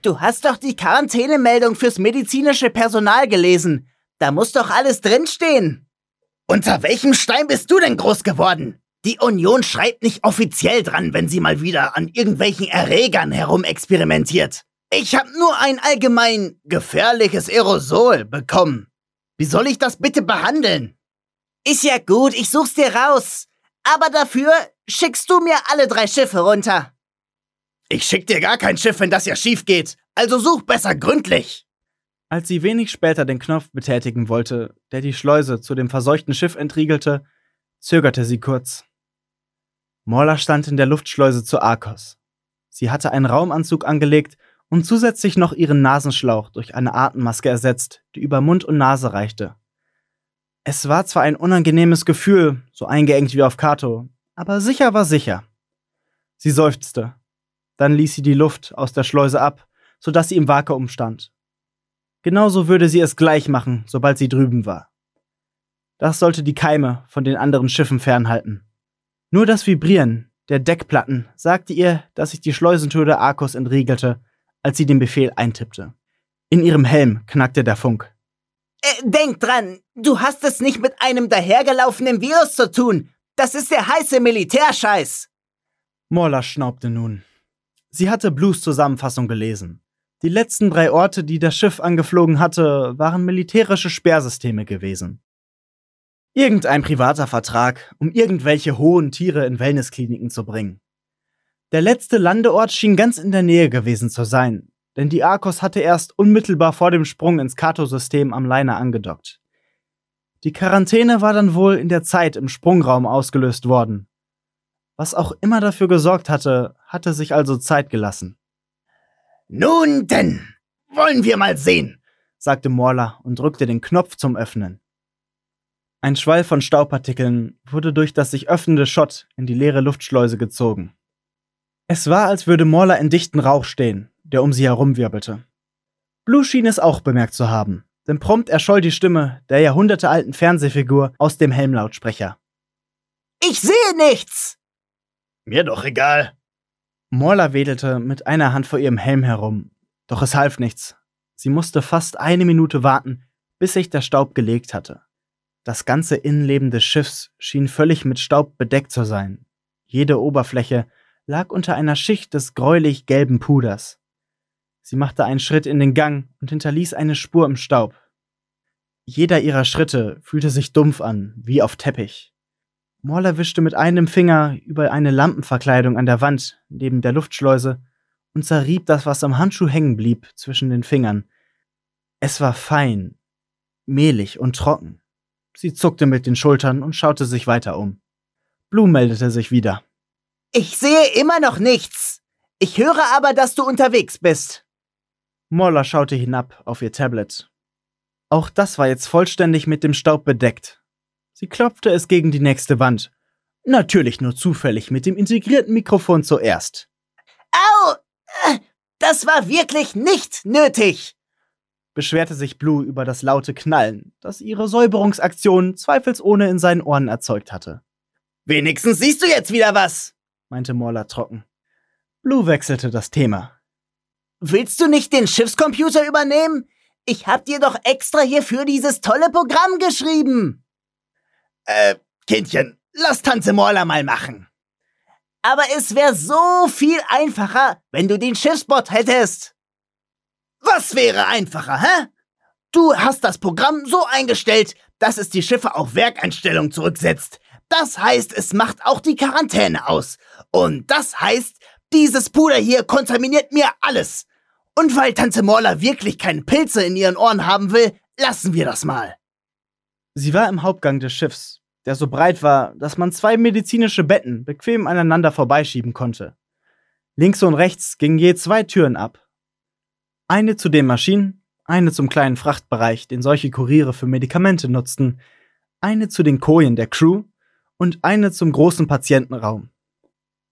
Du hast doch die Quarantänemeldung fürs medizinische Personal gelesen. Da muss doch alles drinstehen. Unter welchem Stein bist du denn groß geworden? Die Union schreibt nicht offiziell dran, wenn sie mal wieder an irgendwelchen Erregern herumexperimentiert. Ich hab nur ein allgemein gefährliches Aerosol bekommen. Wie soll ich das bitte behandeln? Ist ja gut, ich such's dir raus. Aber dafür schickst du mir alle drei Schiffe runter. Ich schick dir gar kein Schiff, wenn das ja schief geht. Also such besser gründlich. Als sie wenig später den Knopf betätigen wollte, der die Schleuse zu dem verseuchten Schiff entriegelte, zögerte sie kurz. Morla stand in der Luftschleuse zu Arkos. Sie hatte einen Raumanzug angelegt und zusätzlich noch ihren Nasenschlauch durch eine Atemmaske ersetzt, die über Mund und Nase reichte. Es war zwar ein unangenehmes Gefühl, so eingeengt wie auf Kato, aber sicher war sicher. Sie seufzte. Dann ließ sie die Luft aus der Schleuse ab, sodass sie im Vakuum stand. Genauso würde sie es gleich machen, sobald sie drüben war. Das sollte die Keime von den anderen Schiffen fernhalten. Nur das Vibrieren der Deckplatten sagte ihr, dass sich die Schleusentür der Arkos entriegelte, als sie den Befehl eintippte. In ihrem Helm knackte der Funk. Äh, denk dran, du hast es nicht mit einem dahergelaufenen Virus zu tun. Das ist der heiße Militärscheiß. Morla schnaubte nun. Sie hatte Blues Zusammenfassung gelesen. Die letzten drei Orte, die das Schiff angeflogen hatte, waren militärische Sperrsysteme gewesen. Irgendein privater Vertrag, um irgendwelche hohen Tiere in Wellnesskliniken zu bringen. Der letzte Landeort schien ganz in der Nähe gewesen zu sein, denn die Arkos hatte erst unmittelbar vor dem Sprung ins Kato-System am Liner angedockt. Die Quarantäne war dann wohl in der Zeit im Sprungraum ausgelöst worden. Was auch immer dafür gesorgt hatte, hatte sich also Zeit gelassen. Nun denn, wollen wir mal sehen, sagte Morla und drückte den Knopf zum Öffnen. Ein Schwall von Staubpartikeln wurde durch das sich öffnende Schott in die leere Luftschleuse gezogen. Es war, als würde Morla in dichten Rauch stehen, der um sie herumwirbelte. Blue schien es auch bemerkt zu haben, denn prompt erscholl die Stimme der jahrhundertealten Fernsehfigur aus dem Helmlautsprecher. Ich sehe nichts! Mir doch egal. Morla wedelte mit einer Hand vor ihrem Helm herum, doch es half nichts. Sie musste fast eine Minute warten, bis sich der Staub gelegt hatte. Das ganze Innenleben des Schiffs schien völlig mit Staub bedeckt zu sein. Jede Oberfläche lag unter einer Schicht des gräulich gelben Puders. Sie machte einen Schritt in den Gang und hinterließ eine Spur im Staub. Jeder ihrer Schritte fühlte sich dumpf an, wie auf Teppich. Morla wischte mit einem Finger über eine Lampenverkleidung an der Wand neben der Luftschleuse und zerrieb das, was am Handschuh hängen blieb, zwischen den Fingern. Es war fein, mehlig und trocken. Sie zuckte mit den Schultern und schaute sich weiter um. Blue meldete sich wieder. Ich sehe immer noch nichts. Ich höre aber, dass du unterwegs bist. Moller schaute hinab auf ihr Tablet. Auch das war jetzt vollständig mit dem Staub bedeckt. Sie klopfte es gegen die nächste Wand. Natürlich nur zufällig mit dem integrierten Mikrofon zuerst. Au! Das war wirklich nicht nötig. beschwerte sich Blue über das laute Knallen, das ihre Säuberungsaktion zweifelsohne in seinen Ohren erzeugt hatte. Wenigstens siehst du jetzt wieder was. Meinte Morla trocken. Blue wechselte das Thema. Willst du nicht den Schiffscomputer übernehmen? Ich hab dir doch extra hierfür dieses tolle Programm geschrieben. Äh, Kindchen, lass Tante Morla mal machen. Aber es wäre so viel einfacher, wenn du den Schiffsbot hättest. Was wäre einfacher, hä? Du hast das Programm so eingestellt, dass es die Schiffe auf Werkeinstellung zurücksetzt. Das heißt, es macht auch die Quarantäne aus. Und das heißt, dieses Puder hier kontaminiert mir alles. Und weil Tante Morla wirklich keine Pilze in ihren Ohren haben will, lassen wir das mal. Sie war im Hauptgang des Schiffs, der so breit war, dass man zwei medizinische Betten bequem aneinander vorbeischieben konnte. Links und rechts gingen je zwei Türen ab. Eine zu den Maschinen, eine zum kleinen Frachtbereich, den solche Kuriere für Medikamente nutzten, eine zu den Kojen der Crew und eine zum großen Patientenraum.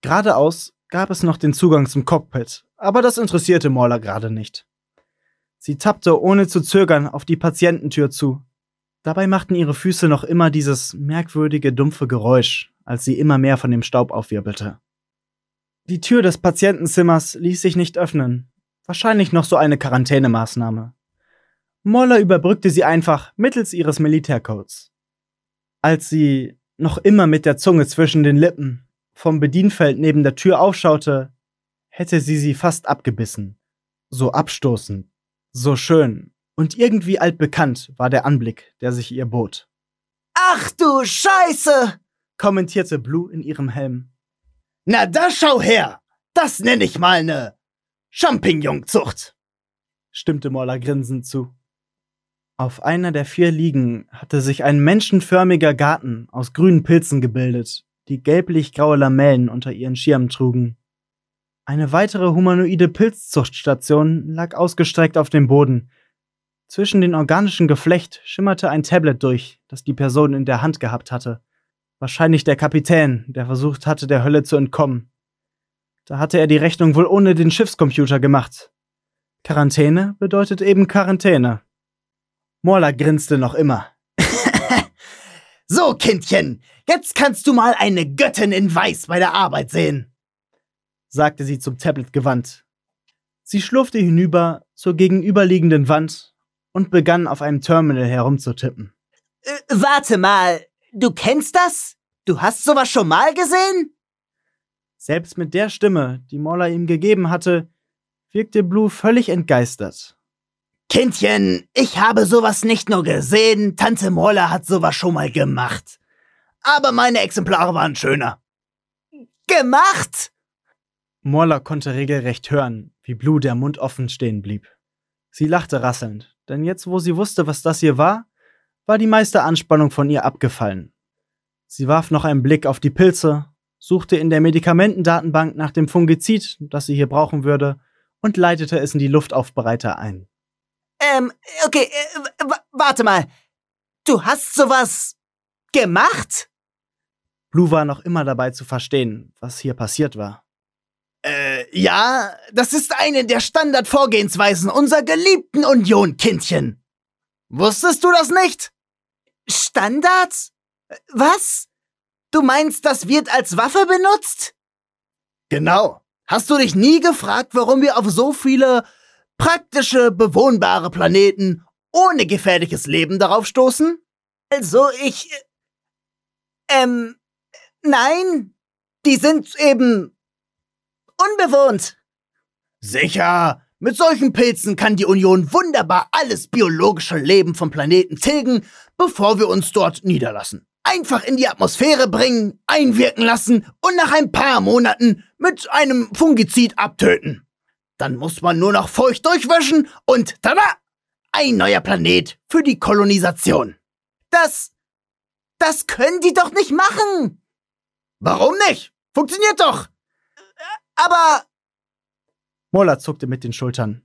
Geradeaus gab es noch den Zugang zum Cockpit, aber das interessierte Morla gerade nicht. Sie tappte ohne zu zögern auf die Patiententür zu. Dabei machten ihre Füße noch immer dieses merkwürdige, dumpfe Geräusch, als sie immer mehr von dem Staub aufwirbelte. Die Tür des Patientenzimmers ließ sich nicht öffnen. Wahrscheinlich noch so eine Quarantänemaßnahme. Moller überbrückte sie einfach mittels ihres Militärcodes. Als sie, noch immer mit der Zunge zwischen den Lippen, vom Bedienfeld neben der Tür aufschaute, hätte sie sie fast abgebissen. So abstoßend, so schön und irgendwie altbekannt war der Anblick, der sich ihr bot. Ach du Scheiße! Kommentierte Blue in ihrem Helm. Na da schau her! Das nenne ich mal ne Champignonzucht. stimmte Moller grinsend zu. Auf einer der vier Liegen hatte sich ein menschenförmiger Garten aus grünen Pilzen gebildet, die gelblich-graue Lamellen unter ihren Schirmen trugen. Eine weitere humanoide Pilzzuchtstation lag ausgestreckt auf dem Boden. Zwischen den organischen Geflecht schimmerte ein Tablet durch, das die Person in der Hand gehabt hatte. Wahrscheinlich der Kapitän, der versucht hatte, der Hölle zu entkommen. Da hatte er die Rechnung wohl ohne den Schiffscomputer gemacht. Quarantäne bedeutet eben Quarantäne. Morla grinste noch immer. So, Kindchen, jetzt kannst du mal eine Göttin in Weiß bei der Arbeit sehen. sagte sie zum Tablet gewandt. Sie schlurfte hinüber zur gegenüberliegenden Wand und begann auf einem Terminal herumzutippen. Äh, warte mal, du kennst das? Du hast sowas schon mal gesehen? Selbst mit der Stimme, die Moller ihm gegeben hatte, wirkte Blue völlig entgeistert. Kindchen, ich habe sowas nicht nur gesehen, Tante Moller hat sowas schon mal gemacht. Aber meine Exemplare waren schöner. Gemacht? Morla konnte regelrecht hören, wie Blue der Mund offen stehen blieb. Sie lachte rasselnd, denn jetzt, wo sie wusste, was das hier war, war die meiste Anspannung von ihr abgefallen. Sie warf noch einen Blick auf die Pilze, suchte in der Medikamentendatenbank nach dem Fungizid, das sie hier brauchen würde, und leitete es in die Luftaufbereiter ein. Ähm, okay, äh, warte mal. Du hast sowas gemacht? Blue war noch immer dabei zu verstehen, was hier passiert war. Äh, ja, das ist eine der Standardvorgehensweisen unserer geliebten Union, Kindchen. Wusstest du das nicht? Standards? Was? Du meinst, das wird als Waffe benutzt? Genau. Hast du dich nie gefragt, warum wir auf so viele praktische, bewohnbare Planeten ohne gefährliches Leben darauf stoßen? Also, ich. Ähm. Nein. Die sind eben unbewohnt. Sicher. Mit solchen Pilzen kann die Union wunderbar alles biologische Leben vom Planeten tilgen, bevor wir uns dort niederlassen. Einfach in die Atmosphäre bringen, einwirken lassen und nach ein paar Monaten mit einem Fungizid abtöten. Dann muss man nur noch feucht durchwischen und tada! Ein neuer Planet für die Kolonisation. Das. Das können die doch nicht machen! Warum nicht? Funktioniert doch. Aber Mola zuckte mit den Schultern.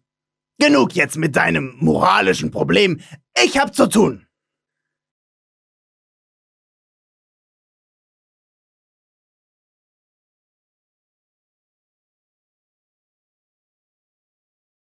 genug jetzt mit deinem moralischen Problem. Ich hab zu tun.